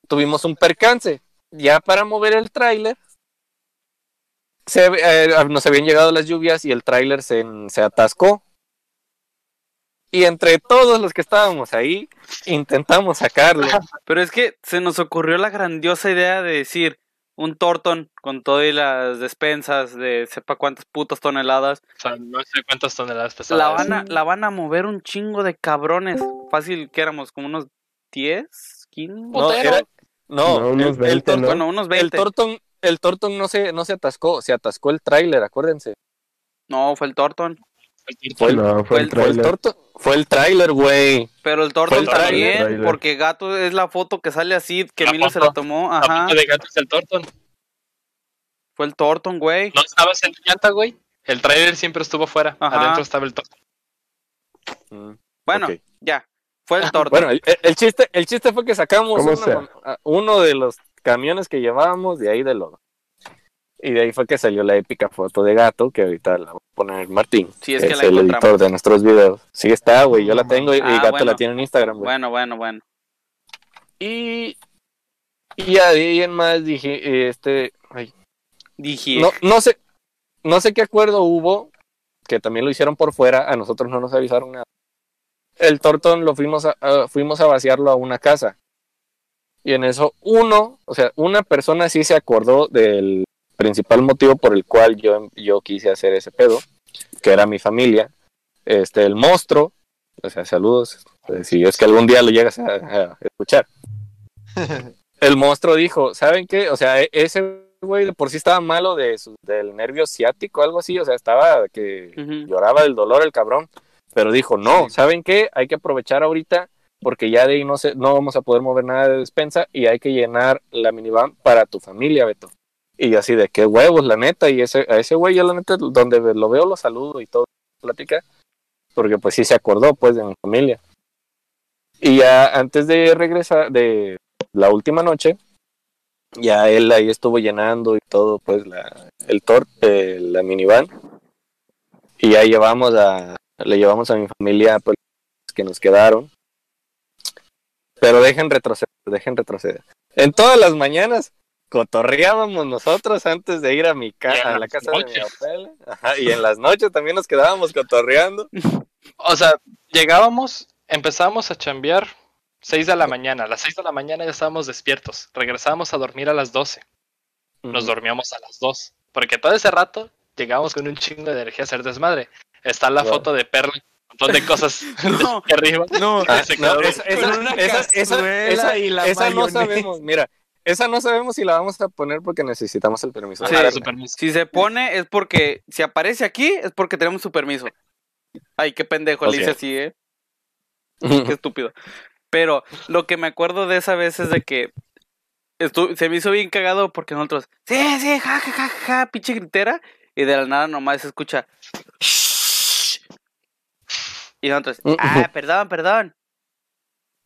tuvimos un percance. Ya para mover el tráiler, se, eh, nos habían llegado las lluvias y el tráiler se, se atascó. Y entre todos los que estábamos ahí, intentamos sacarlo. Pero es que se nos ocurrió la grandiosa idea de decir un Torton con todas las despensas de sepa cuántas putas toneladas. O sea, no sé cuántas toneladas pesadas. La van, a, la van a mover un chingo de cabrones. Fácil que éramos como unos 10, 15. No, era- no, No, unos el, el 20, Torton, ¿no? Bueno, unos el 20. Torton, el Torton no se, no se atascó, se atascó el tráiler, acuérdense. No, fue el Torton. Fue el, No, fue fue el el- fue el fue tráiler, güey. Pero el tráiler, también, tráiler. porque Gato es la foto que sale así, que La Milo se foto. la tomó. La Ajá, puta de gato es el Torton. fue el Torton, güey. ¿No estabas en llanta, güey? El trailer siempre estuvo fuera. Ajá. Adentro estaba el Torton. Mm. Bueno, ya, fue el Torton. Bueno, el, el chiste, el chiste fue que sacamos uno de los camiones que llevábamos de ahí de lodo. Y de ahí fue que salió la épica foto de gato, que ahorita la voy a poner Martín. Sí, es que la el encontramos. editor de nuestros videos. Sí está, güey, yo la tengo y, y Ah, gato bueno. la tiene en Instagram, güey. bueno, bueno, bueno. Y, y ahí en más dije, este, ay, Dije, no, no sé, no sé qué acuerdo hubo, que también lo hicieron por fuera, a nosotros no nos avisaron nada. El Torton lo fuimos a, a- fuimos a vaciarlo a una casa. Y en eso uno, o sea, una persona sí se acordó del principal motivo por el cual yo, yo quise hacer ese pedo, que era mi familia. Este, el monstruo, o sea, saludos, pues, si es que algún día lo llegas a, a escuchar. El monstruo dijo, ¿saben qué? O sea, e- ese güey de por sí estaba malo de su- del nervio ciático, algo así, o sea, estaba que lloraba del dolor el cabrón, pero dijo, no, ¿saben qué? Hay que aprovechar ahorita porque ya de ahí no, se, no vamos a poder mover nada de despensa y hay que llenar la minivan para tu familia, Beto. Y así de qué huevos, la neta, y ese, a ese güey yo la neta, donde lo veo lo saludo y todo, plática, porque pues sí se acordó pues de mi familia. Y ya antes de regresar, de la última noche, ya él ahí estuvo llenando y todo, pues la, el tor, eh, la minivan. Y ya llevamos a, le llevamos a mi familia, pues, que nos quedaron. Pero dejen retroceder, dejen retroceder. En todas las mañanas cotorreábamos nosotros antes de ir a mi casa, a la casa de mi abuela. Ajá, y en las noches también nos quedábamos cotorreando. O sea, llegábamos, empezábamos a chambear 6 de la mañana. A las 6 de la mañana ya estábamos despiertos. Regresábamos a dormir a las 12. Nos dormíamos a las 2. Porque todo ese rato llegábamos con un chingo de energía a hacer desmadre. Está la foto de Perla, un montón de cosas No. de arriba. No, Ah, no, esa, esa- esa- esa- y la esa no sabemos, mira, esa no sabemos si la vamos a poner porque necesitamos el permiso. Sí. su si se pone es porque, si aparece aquí es porque tenemos su permiso. Ay, qué pendejo, le hice así, ¿eh? Qué estúpido. Pero lo que me acuerdo de esa vez es de que estu- se me hizo bien cagado porque nosotros, sí, sí, ja, ja, ja, ja, pinche gritera. Y de la nada nomás se escucha. "Shh". Y nosotros, ah, perdón, perdón.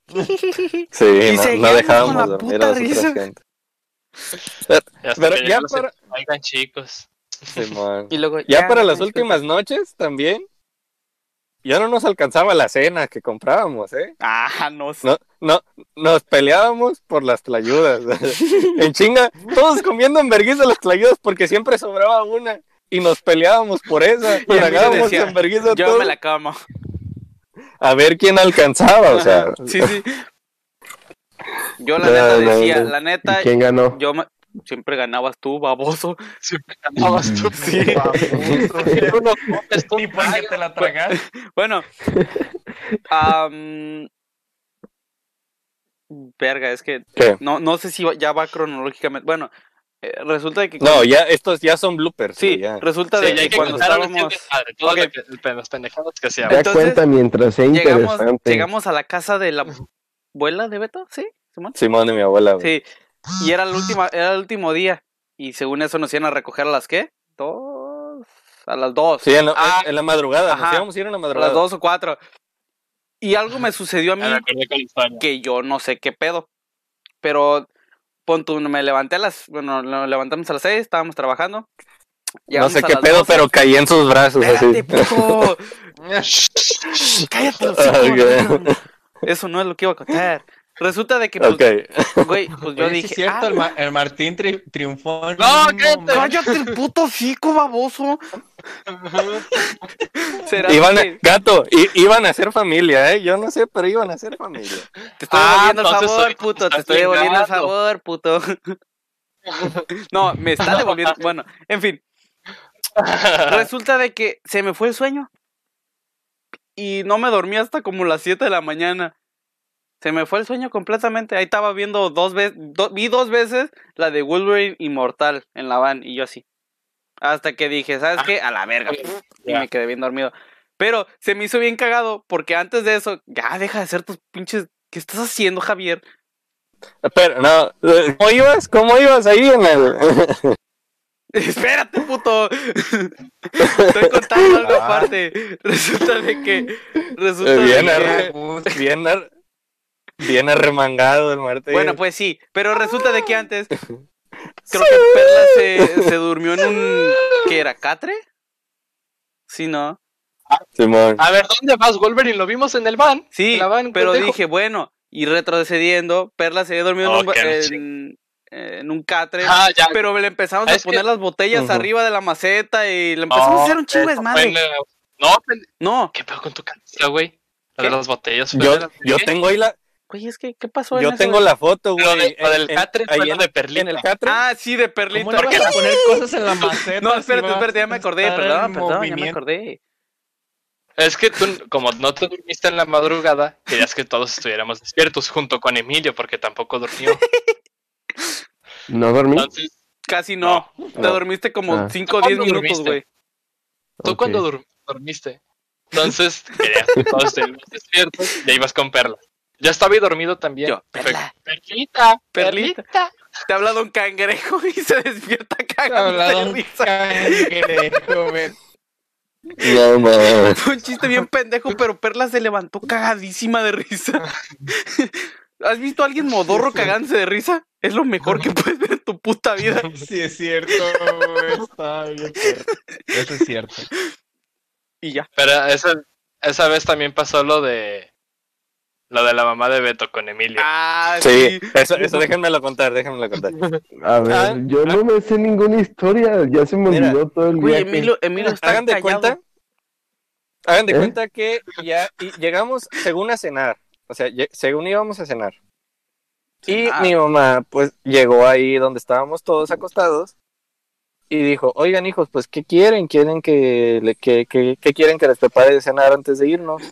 Sí, Y no, dejábamos dormir a gente. Y Pero ya para- Oigan, chicos. Y luego, Ya para las disculpa". últimas noches también, ya no nos alcanzaba la cena que comprábamos, ¿eh? Ah, no sé. No, no, nos peleábamos por las tlayudas. en chinga, todos comiendo en vergüenza las tlayudas porque siempre sobraba una y nos peleábamos por esa. Y mí me tragábamos decía, Yo todo me la camo. A ver quién alcanzaba, o sea. Sí, sí. Yo la No, neta no, decía, no. la neta, ¿Y quién ganó? yo me- siempre ganabas tú, baboso. Siempre ganabas tú. Sí. Te la tragas. Bueno, verga, es que ¿Qué? no, no sé si ya va cronológicamente. Bueno, resulta de que No, ya estos ya son bloopers. sí, ya. resulta Sí, de ya que que cuando estábamos todo lo que- las pendejadas que hacíamos. Ya Entonces, cuenta mientras sea llegamos, interesante. llegamos a la casa de la abuela de Beto, ¿sí? Simón? Simón y mi abuela. güey. Sí. Y era el último, era el último día. Y según eso nos iban a recoger a las qué? Dos. A las dos. Sí, en la, Ah, en la madrugada. Nos ajá. íbamos a ir en la a madrugada. las dos o cuatro. Y algo me sucedió a mí que yo no sé qué pedo. Pero pon tú, me levanté a las. Bueno, nos levantamos a las seis, estábamos trabajando. No sé qué pedo, 12. pero caí en sus brazos Espérate, así. Cállate, los. Eso no es lo que iba a contar. Resulta de que, pues, Ok. güey, pues yo dije. es cierto, ah, el, Ma- el Martín tri- triunfó. en No, un cállate. el puto fico, baboso. ¿Será Iban a, que gato, iban a ser familia, ¿eh? Yo no sé, pero iban a ser familia. te estoy Ah, devolviendo el soy- puto? Te estoy devolviendo el favor, puto. No, me está devolviendo. Bueno, en fin. Resulta de que se me fue el sueño. Y no me dormí hasta como las 7 de la mañana. Se me fue el sueño completamente. Ahí estaba viendo dos veces. vi dos veces la de Wolverine Inmortal en la van. Y yo así. Hasta que dije, ¿sabes qué? A la verga. Y me quedé bien dormido. Pero se me hizo bien cagado. Porque antes de eso, ya deja de hacer tus pinches. ¿Qué estás haciendo, Javier? Pero, no, ¿cómo ibas? ¿Cómo ibas ahí en el...? Espérate, puto. Estoy contando algo Ah. aparte. Resulta de que. Resulta Eh, de bien, que- bien, ar- bien arremangado el Martín. Bueno, pues sí. Pero resulta de que antes. Creo que Perla se, se durmió en un. ¿Qué era? ¿Catre? Sí, ¿no? Simón. A ver, ¿dónde vas, Wolverine? Lo vimos en el van. Sí, en la van, pero pendejo. dije, bueno. Y retrocediendo, Perla se había dormido en, un, Ok, en, en un catre. Ah, ya. Pero le empezamos a que- poner las botellas arriba de la maceta y le empezamos a hacer un chingo de la- No, No, ¿qué pedo con tu canción, güey? La de las botellas. Yo, yo tengo ahí la, güey, es que, ¿qué pasó? en yo tengo la foto, Lo güey. de- lo del en- catre ahí fue lo en- de Perlita. En el catre. Ah, sí, de Perlita. ¿Cómo vas a poner cosas en la maceta? No, espérate, espérate, ya me acordé, perdón, perdón, ya me acordé. Es que tú, como no te durmiste en la madrugada, querías que todos estuviéramos despiertos junto con Emilio, porque tampoco durmió. ¿No dormí? Entonces, Casi no. Te dormiste como Ah. 5 o 10 ¿Cuándo minutos, güey. ¿tú Ok. cuándo dur- dormiste? Entonces, querías que todos estuviéramos despiertos y ahí ibas con Perla. Ya estaba ahí dormido también. Yo, Perla. Perlita, Perlita. Perlita. Te ha hablado un cangrejo y se despierta cagando Hablado de un risa. cangrejo, men. No. Fue un chiste bien pendejo, pero Perla se levantó cagadísima de risa. ¿Has visto a alguien modorro cagándose de risa? Es lo mejor que puedes ver en tu puta vida. Sí, es cierto. Está bien. Eso es cierto. Y ya. Pero esa, esa vez también pasó lo de lo de la mamá de Beto con Emilio. Ah, Sí, sí. eso, eso déjenmelo contar, déjenmelo contar. A ver, Ah, yo no me sé ninguna historia, ya se me Mira, olvidó todo el Güey, viaje. Emilio, Emilio está Hagan de cuenta, hagan de ¿Eh? cuenta que ya y llegamos según a cenar, o sea, según íbamos a cenar. Y mi mamá, pues, llegó ahí donde estábamos todos acostados y dijo, oigan hijos, pues, ¿qué quieren? ¿Quieren que, le, que, que- que quieren que les prepare de cenar antes de irnos?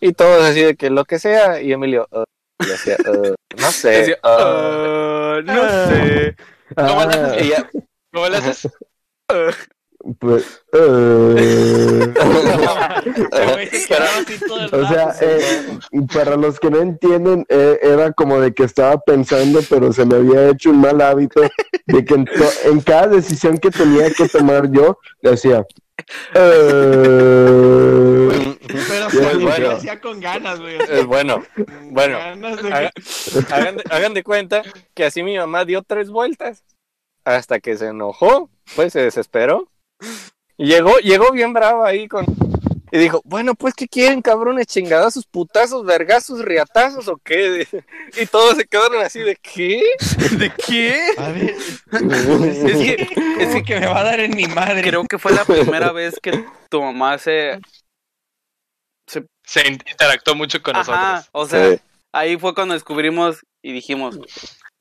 Y todos así de que lo que sea, y Emilio, "Uh", y decía, "Uh, no sé, Decía, uh". "Ah, no sé. ¿Cómo la Ah, Y ya- ¿Cómo le haces? pues, Pero, o sea, eh, para los que no entienden, eh, era como de que estaba pensando, pero se me había hecho un mal hábito de que en, cada decisión que tenía que tomar yo, decía, eh, pero Pues pues, bueno. lo hacía con ganas, güey. Es bueno, bueno. de hagan, de, hagan de cuenta que así mi mamá dio tres vueltas hasta que se enojó, pues se desesperó. Y llegó, llegó bien brava ahí con y dijo, bueno, pues ¿qué quieren, cabrones? Chingadazos, putazos, vergazos, riatazos o qué? Y todos se quedaron así de ¿qué? ¿De qué? A ver, Es que, es que, que me va a dar en mi madre. creo que fue la primera vez que tu mamá se... Se in- interactuó mucho con Ajá, nosotros. o sea, Sí. ahí fue cuando descubrimos y dijimos,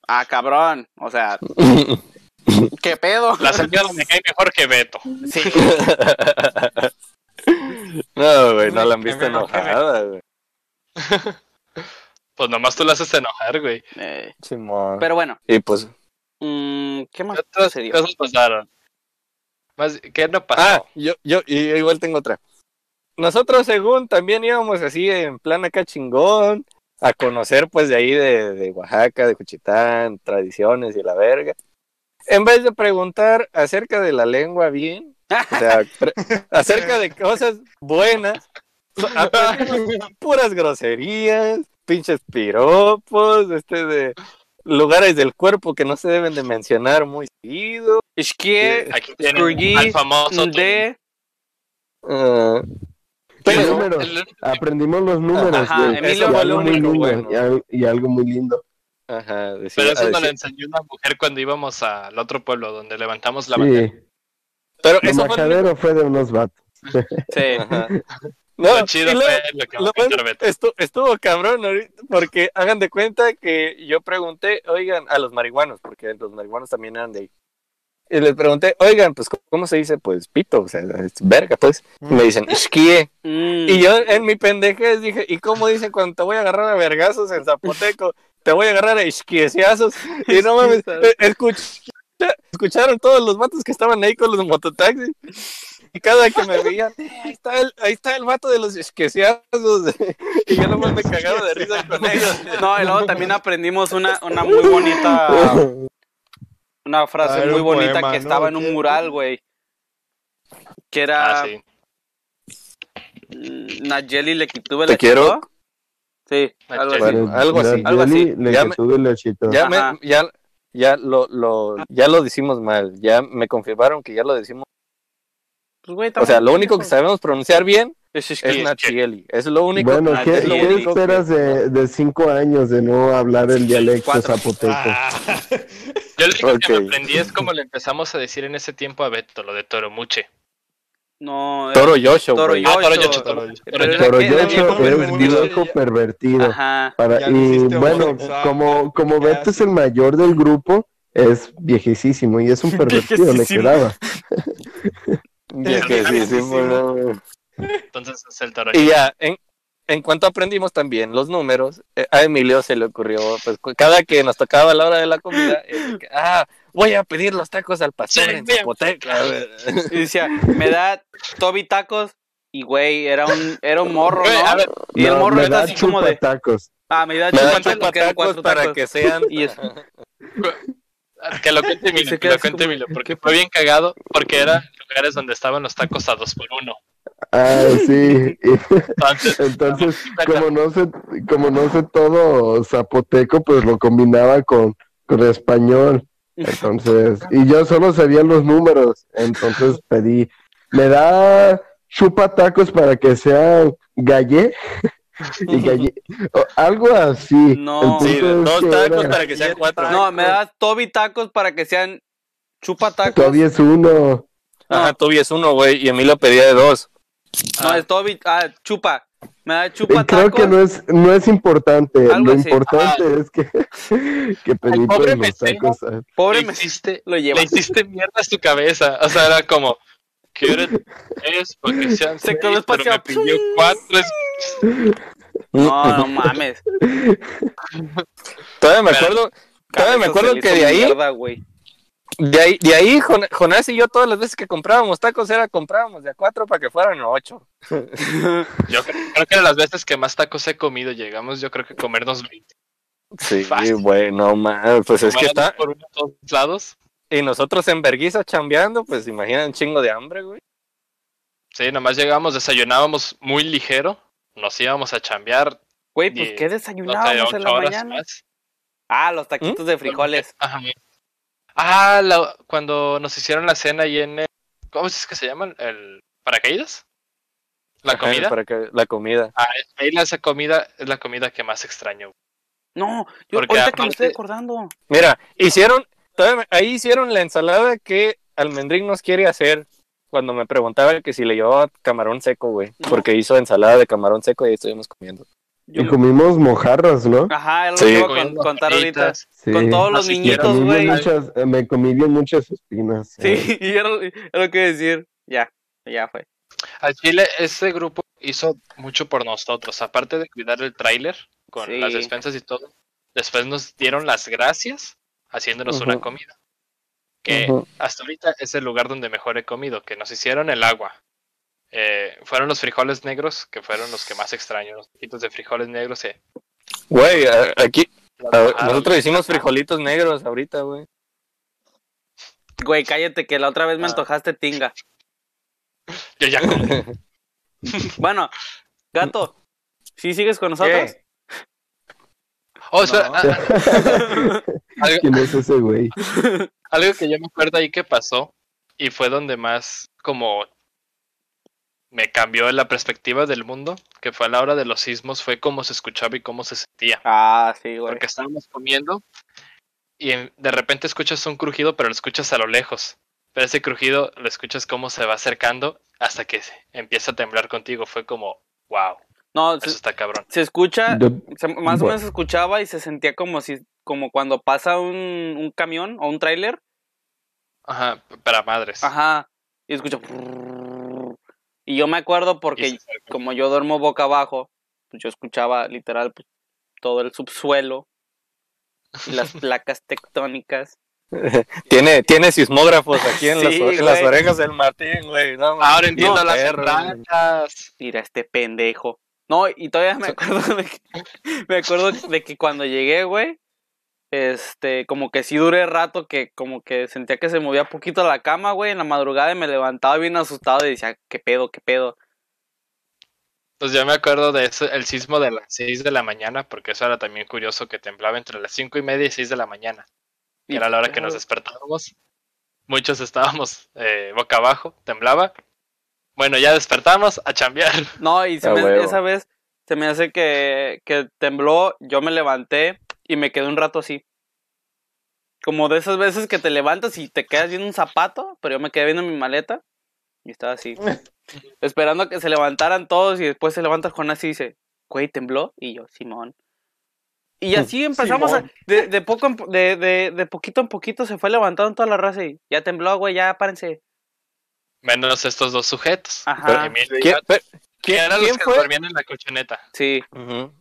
ah, cabrón, o sea, ¿qué pedo? La señora me cae mejor que Beto. Sí, No, güey, no la han visto enojada, güey. Pues nomás tú la haces enojar, güey. eh, Simón. pero bueno, Y pues, mm, ¿qué más ¿Qué otras sucedió? cosas pasaron? Más, ¿Qué no pasó? Ah, yo, yo, y igual tengo otra. Nosotros, según, también íbamos así en plan acá chingón, a conocer pues de ahí de, de Oaxaca, de Juchitán, tradiciones y la verga. En vez de preguntar acerca de la lengua bien, o sea, acerca de cosas buenas, puras groserías, pinches piropos, este de lugares del cuerpo que no se deben de mencionar muy seguido. Es que Aquí tienen al famoso de... Los pero, números. el- aprendimos los números, Ajá. Emilio y fue algo lo muy único lindo, bueno. y al- y algo muy lindo. ajá, decía- Pero eso nos lo decía- enseñó una mujer cuando íbamos al otro pueblo donde levantamos la Sí, bandera. pero lo eso fue lo majadero fue de unos vatos. Sí. Ajá. No, Lo chido y luego- fue lo que lo va a bueno, contar Beto. estu- estuvo cabrón ahorita, porque hagan de cuenta que yo pregunté, oigan, a los marihuanos, porque los marihuanos también eran de ahí. Y les pregunté, oigan, pues, ¿cómo se dice? Pues, pito, o sea, es verga, pues. Y me dicen, esquíe. Mm. Y yo en mi pendejez dije, ¿y cómo dicen cuando te voy a agarrar a vergazos en zapoteco? Te voy a agarrar a esquieciazos. Y no mames, escucha- escucharon todos los vatos que estaban ahí con los mototaxis. Y cada que me veían, "Eh, ahí está el, ahí está el vato de los esqueciazos. Y yo nomás me cagaba de risa con ellos. No, y luego también aprendimos una, una muy bonita, una frase muy un bonita poema, que ¿no? estaba en un mural, güey. Que era Ah, sí. Nayeli le quitó Te quiero. Sí, algo así. Bueno, algo así, algo así. Le Ya me- el. Ya, me, ya, ya, lo, lo, ya lo decimos mal. Ya me confirmaron que ya lo decimos. Pues, güey, O sea, lo único que sabemos pronunciar bien Es es esquí. Nachieli. Es lo único. Bueno, ¿qué, es qué esperas de, de cinco años de no hablar el dialecto Cuatro. zapoteco? Ah, Yo lo único que Ok. me aprendí es como le empezamos a decir en ese tiempo a Beto, lo de Toromuche. No, Toro Yosho, Toro. Yocho. Ah, Toro Yocho, Toro Yocho. Pero Toro era que viejo es pervertido. viejo pervertido. Ajá. Para, y bueno, como, como Beto es el mayor del grupo, es viejísimo y es un pervertido, le Viejísimo. quedaba. Que bueno. Entonces es el toro. Y ya, en, en cuanto aprendimos también los números, eh, a Emilio se le ocurrió, pues cada que nos tocaba la hora de la comida, eh, que, ah, voy a pedir los tacos al pastor Sí, en. Zapoteca. Y decía, me da Toby tacos. Y güey, era un, era un morro, ¿no? a ver, y el morro me era da así como de. tacos. Ah, me da Me da porque eran chupatacos cuatro para tacos. que sean. Y es- Que lo cuente Emilio, que lo cuente como, Emilio, porque fue bien cagado, porque eran lugares donde estaban los tacos a dos por uno. Ah, sí. Entonces, Entonces, como no sé, como no sé todo zapoteco, pues lo combinaba con, con español. Entonces, y yo solo sabía los números. Entonces pedí, me da chupa tacos para que sean galle y galle, o algo así. No. Sí, dos tacos era- para que sean cuatro. No, me da Toby tacos para que sean chupatacos. Todavía es uno. Ajá, tú es uno, güey, y Emilio pedía de dos. No, es Toby, ah, chupa. Me da Y chupa creo que tacos. no es, no es importante. Algo Lo así. importante es que, que pobre los tacos. ah. Pobre me hiciste, lo lleva. le hiciste mierda a su cabeza. O sea, era como, ¿quieres es porque sean Se quedó seis, pero me pidió cuatro. es- No, no mames. Todavía me Pero- acuerdo, todavía me acuerdo que de ahí, mierda. De ahí, de ahí Jon- Jonás y yo todas las veces que comprábamos tacos era comprábamos de a cuatro para que fueran ocho. Yo creo, creo que de las veces que más tacos he comido, llegamos yo creo que a comernos 20. Sí, Fácil. bueno, man, pues es que está, por uno a todos lados. y nosotros en Berguiza chambeando, pues imaginan un chingo de hambre, güey. Sí, nomás llegábamos, desayunábamos muy ligero, nos íbamos a chambear, Güey, pues Y- ¿qué no sé, desayunábamos en la mañana? más. Ah, los taquitos de frijoles. Ajá. Ah, la- cuando nos hicieron la cena ahí en el, ¿cómo es que se llaman? ¿El paracaídas? ¿La Ajá, comida? Para que, la comida. Ah, ahí la- esa comida es la comida que más extraño. No, yo Porque ahorita que me estoy acordando. Mira, hicieron, ahí hicieron la ensalada que Almendrín nos quiere hacer. Cuando me preguntaba que si le llevaba camarón seco, güey. No. Porque hizo ensalada de camarón seco y ahí estuvimos comiendo. Yo- Y comimos mojarras, ¿no? Ajá, es lo Sí. que iba a contar ahorita. Sí. Con todos los Así Me niñitos, güey. eh, me comí bien muchas espinas. Sí, y era, lo- era lo que iba a decir. Ya, ya fue. Al Chile, ese grupo hizo mucho por nosotros. Aparte de cuidar el tráiler con Sí. las despensas y todo, después nos dieron las gracias haciéndonos una comida. Que hasta ahorita es el lugar donde mejor he comido, que nos hicieron el agua. Eh, fueron los frijoles negros, que fueron los que más extraño, los taquitos de frijoles negros. eh, Güey, aquí, nosotros hicimos frijolitos negros ahorita, güey. Güey, cállate que la otra vez me Ah. antojaste tinga. Yo ya comí. Bueno, gato, ¿sí sigues con nosotros? Oh, espera, No. ah, ah, algo, ¿Quién es ese güey? algo que yo me acuerdo ahí que pasó y fue donde más como me cambió la perspectiva del mundo, que fue a la hora de los sismos, fue cómo se escuchaba y cómo se sentía. Ah, sí, güey. Porque estábamos comiendo y de repente escuchas un crujido, pero lo escuchas a lo lejos. Pero ese crujido lo escuchas cómo se va acercando hasta que empieza a temblar contigo. Fue como, wow, No, eso se, está cabrón. se escucha, Yo- se- más o menos se escuchaba y se sentía como si, como cuando pasa un, un camión o un tráiler. Ajá, para madres. Ajá. Y escucha. Y yo me acuerdo porque como yo duermo boca abajo, pues yo escuchaba literal pues, todo el subsuelo y las placas tectónicas. Tiene, tiene sismógrafos aquí en, las, Sí, o- en las orejas del Martín, güey. No, Ahora entiendo no, las entrañas. Mira este pendejo. No, y todavía me acuerdo de que, me acuerdo de que cuando llegué, güey, este, como que sí duré rato que como que sentía que se movía poquito la cama, güey, en la madrugada y me levantaba bien asustado y decía, ¿qué pedo, qué pedo? Pues yo me acuerdo de eso, el sismo de las 6 de la mañana, porque eso era también curioso que temblaba entre las cinco y media y 6 de la mañana. Que Y- era la hora que nos despertábamos. Muchos estábamos eh, boca abajo, temblaba. Bueno, ya despertamos a chambear. No, y se me- esa vez se me hace que, que tembló, yo me levanté y me quedé un rato así. Como de esas veces que te levantas y te quedas viendo un zapato, pero yo me quedé viendo mi maleta y estaba así. esperando a que se levantaran todos y después se levanta Jonás y dice, güey, tembló. Y yo, Simón. Y así empezamos a, de, de poco en de, de, de poquito en poquito se fue levantando toda la raza y ya tembló, güey, ya párense. Menos estos dos sujetos. Ajá. Emilio ¿Quién, quién- eran los quién que fue? dormían en la colchoneta. Sí.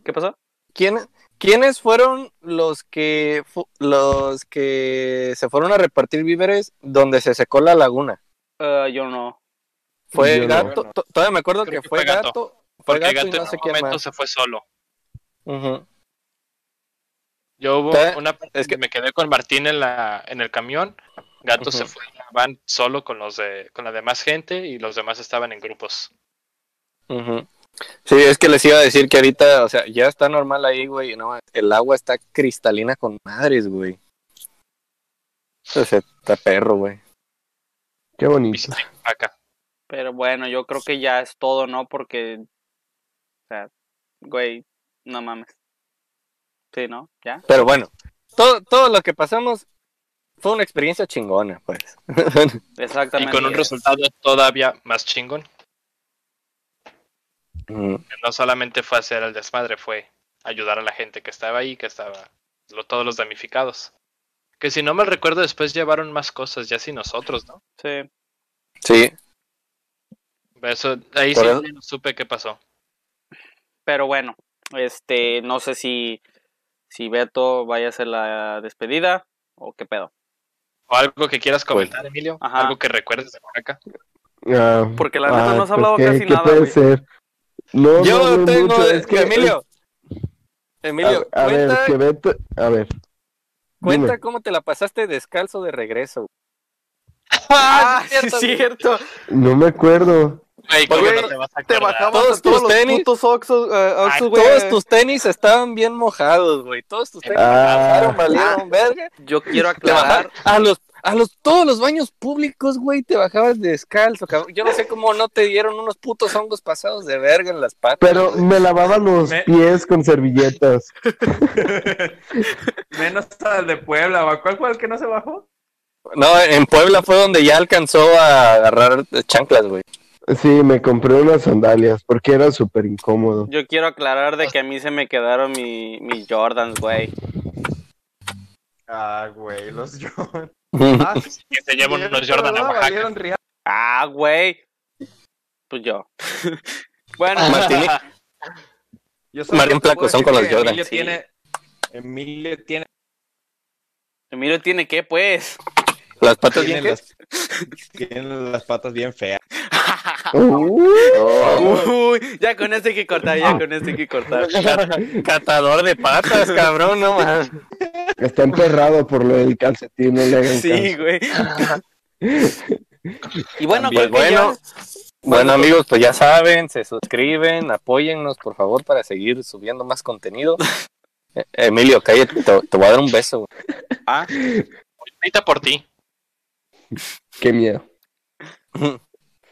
¿Qué pasó? ¿Quién, ¿Quiénes fueron los que fu- los que se fueron a repartir víveres donde se secó la laguna? Eh, yo no. Fue Yo. Gato, to- todavía me acuerdo que que fue fue Gato. Gato, fue Porque Gato, Gato y no en sé quién momento más. se fue solo. Ujú. Yo hubo ¿Qué? una parte Es que- que me quedé con Martín en la en el camión. Gato se Ujú. fue en la van solo con los de con la demás gente y los demás estaban en grupos. Ujú. Sí, es que les iba a decir que ahorita, o sea, ya está normal ahí, güey. No, el agua está cristalina con madres, güey. O sea, está perro, güey. Qué bonito. Acá. Pero bueno, yo creo que ya es todo, ¿no? Porque. O sea, güey, no mames. Sí, ¿no? ¿Ya? Pero bueno, todo, todo lo que pasamos fue una experiencia chingona, pues. Y Exactamente. con un resultado todavía más chingón. No solamente fue hacer el desmadre, fue ayudar a la gente que estaba ahí, que estaba lo- todos los damnificados. Que si no me recuerdo, después llevaron más cosas, ya sin nosotros, ¿no? Sí. Sí, Eso, ahí Por sí no supe qué pasó. Pero bueno, este, no sé si, si Beto vaya a hacer la despedida o qué pedo. ¿O algo que quieras Pues, comentar, Emilio? ajá. ¿Algo que recuerdes de Oaxaca? Ah, Porque la neta no has pues, hablado ¿qué- casi qué nada, puede güey. ser? No, yo no, no tengo, mucho, es que Emilio, Emilio, a, a ver, cuenta, que Beto, a ver. cuenta dime. cómo te la pasaste descalzo de regreso. Ah, sí, es cierto. No me acuerdo. Güey, ¿cómo Güey, no te vas a Te bajabas Todos a todos tus los tenis. putos Oxxos, eh, Oxxos, Ah, güey. todos tus tenis estaban bien mojados, güey. Todos tus tenis Ah. bajaron, valieron verga. Yo quiero aclarar. a los a los todos los baños públicos, güey, te bajabas descalzo, cabrón. Yo no sé cómo no te dieron unos putos hongos pasados de verga en las patas. Pero me lavaba los Me- pies con servilletas. Menos al de Puebla, ¿va? ¿cuál fue el que no se bajó? No, en Puebla fue donde ya alcanzó a agarrar chanclas, güey. Sí, me compré unas sandalias porque era súper incómodo. Yo quiero aclarar de que a mí se me quedaron mi, mis Jordans, güey. Ah, güey, los Jordan. Ah, Que se llevan unos Jordan a. Oaxaca. Ah, güey. Pues yo. bueno, Martín, Yo Martín decir con los Jordan, Emilio sí. tiene... Emilio tiene, Emilio tiene que, pues. las patas tiene, bien las, tiene las patas bien feas. Uh, Uy, ya con este hay que cortar, ya con este hay que cortar. catador de patas, cabrón, no más. está emperrado por lo del calcetín, no le hagan Sí, caso. güey. Y bueno, Pues bueno, bueno amigos, pues ya saben, se suscriben, apóyennos por favor para seguir subiendo más contenido. Eh, Emilio, cállate, te, te voy a dar un beso. Ah, Ahorita por ti. Qué miedo.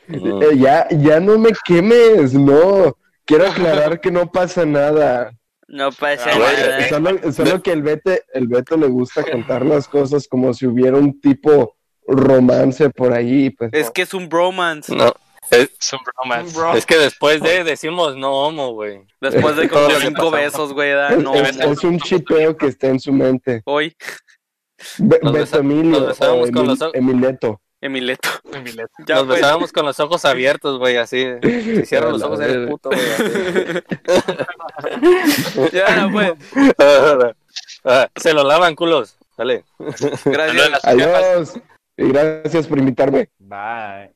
Eh, ya, ya no me quemes, no. Quiero aclarar que no pasa nada. no pasa Ah, nada. Solo, solo que el Beto, el Beto le gusta contar las cosas como si hubiera un tipo romance por ahí. Pues, Es no. que es un bromance. No, es, Es un romance. Bro. es que después de decimos no homo, güey. Después de como cinco besos, güey. No, es- es un chipeo que está en su mente. hoy, Be- Nos Beto Emilio nos besábamos con Emil- los ojos. Emileto. Emileto. Emilio. Ya, Nos pues. besábamos con los ojos abiertos, güey, así. Si cierras los ojos eres puto, güey. Ya, pues. Ah, Se lo lavan, culos. Dale. Gracias. Adiós. Y gracias por invitarme. Bye.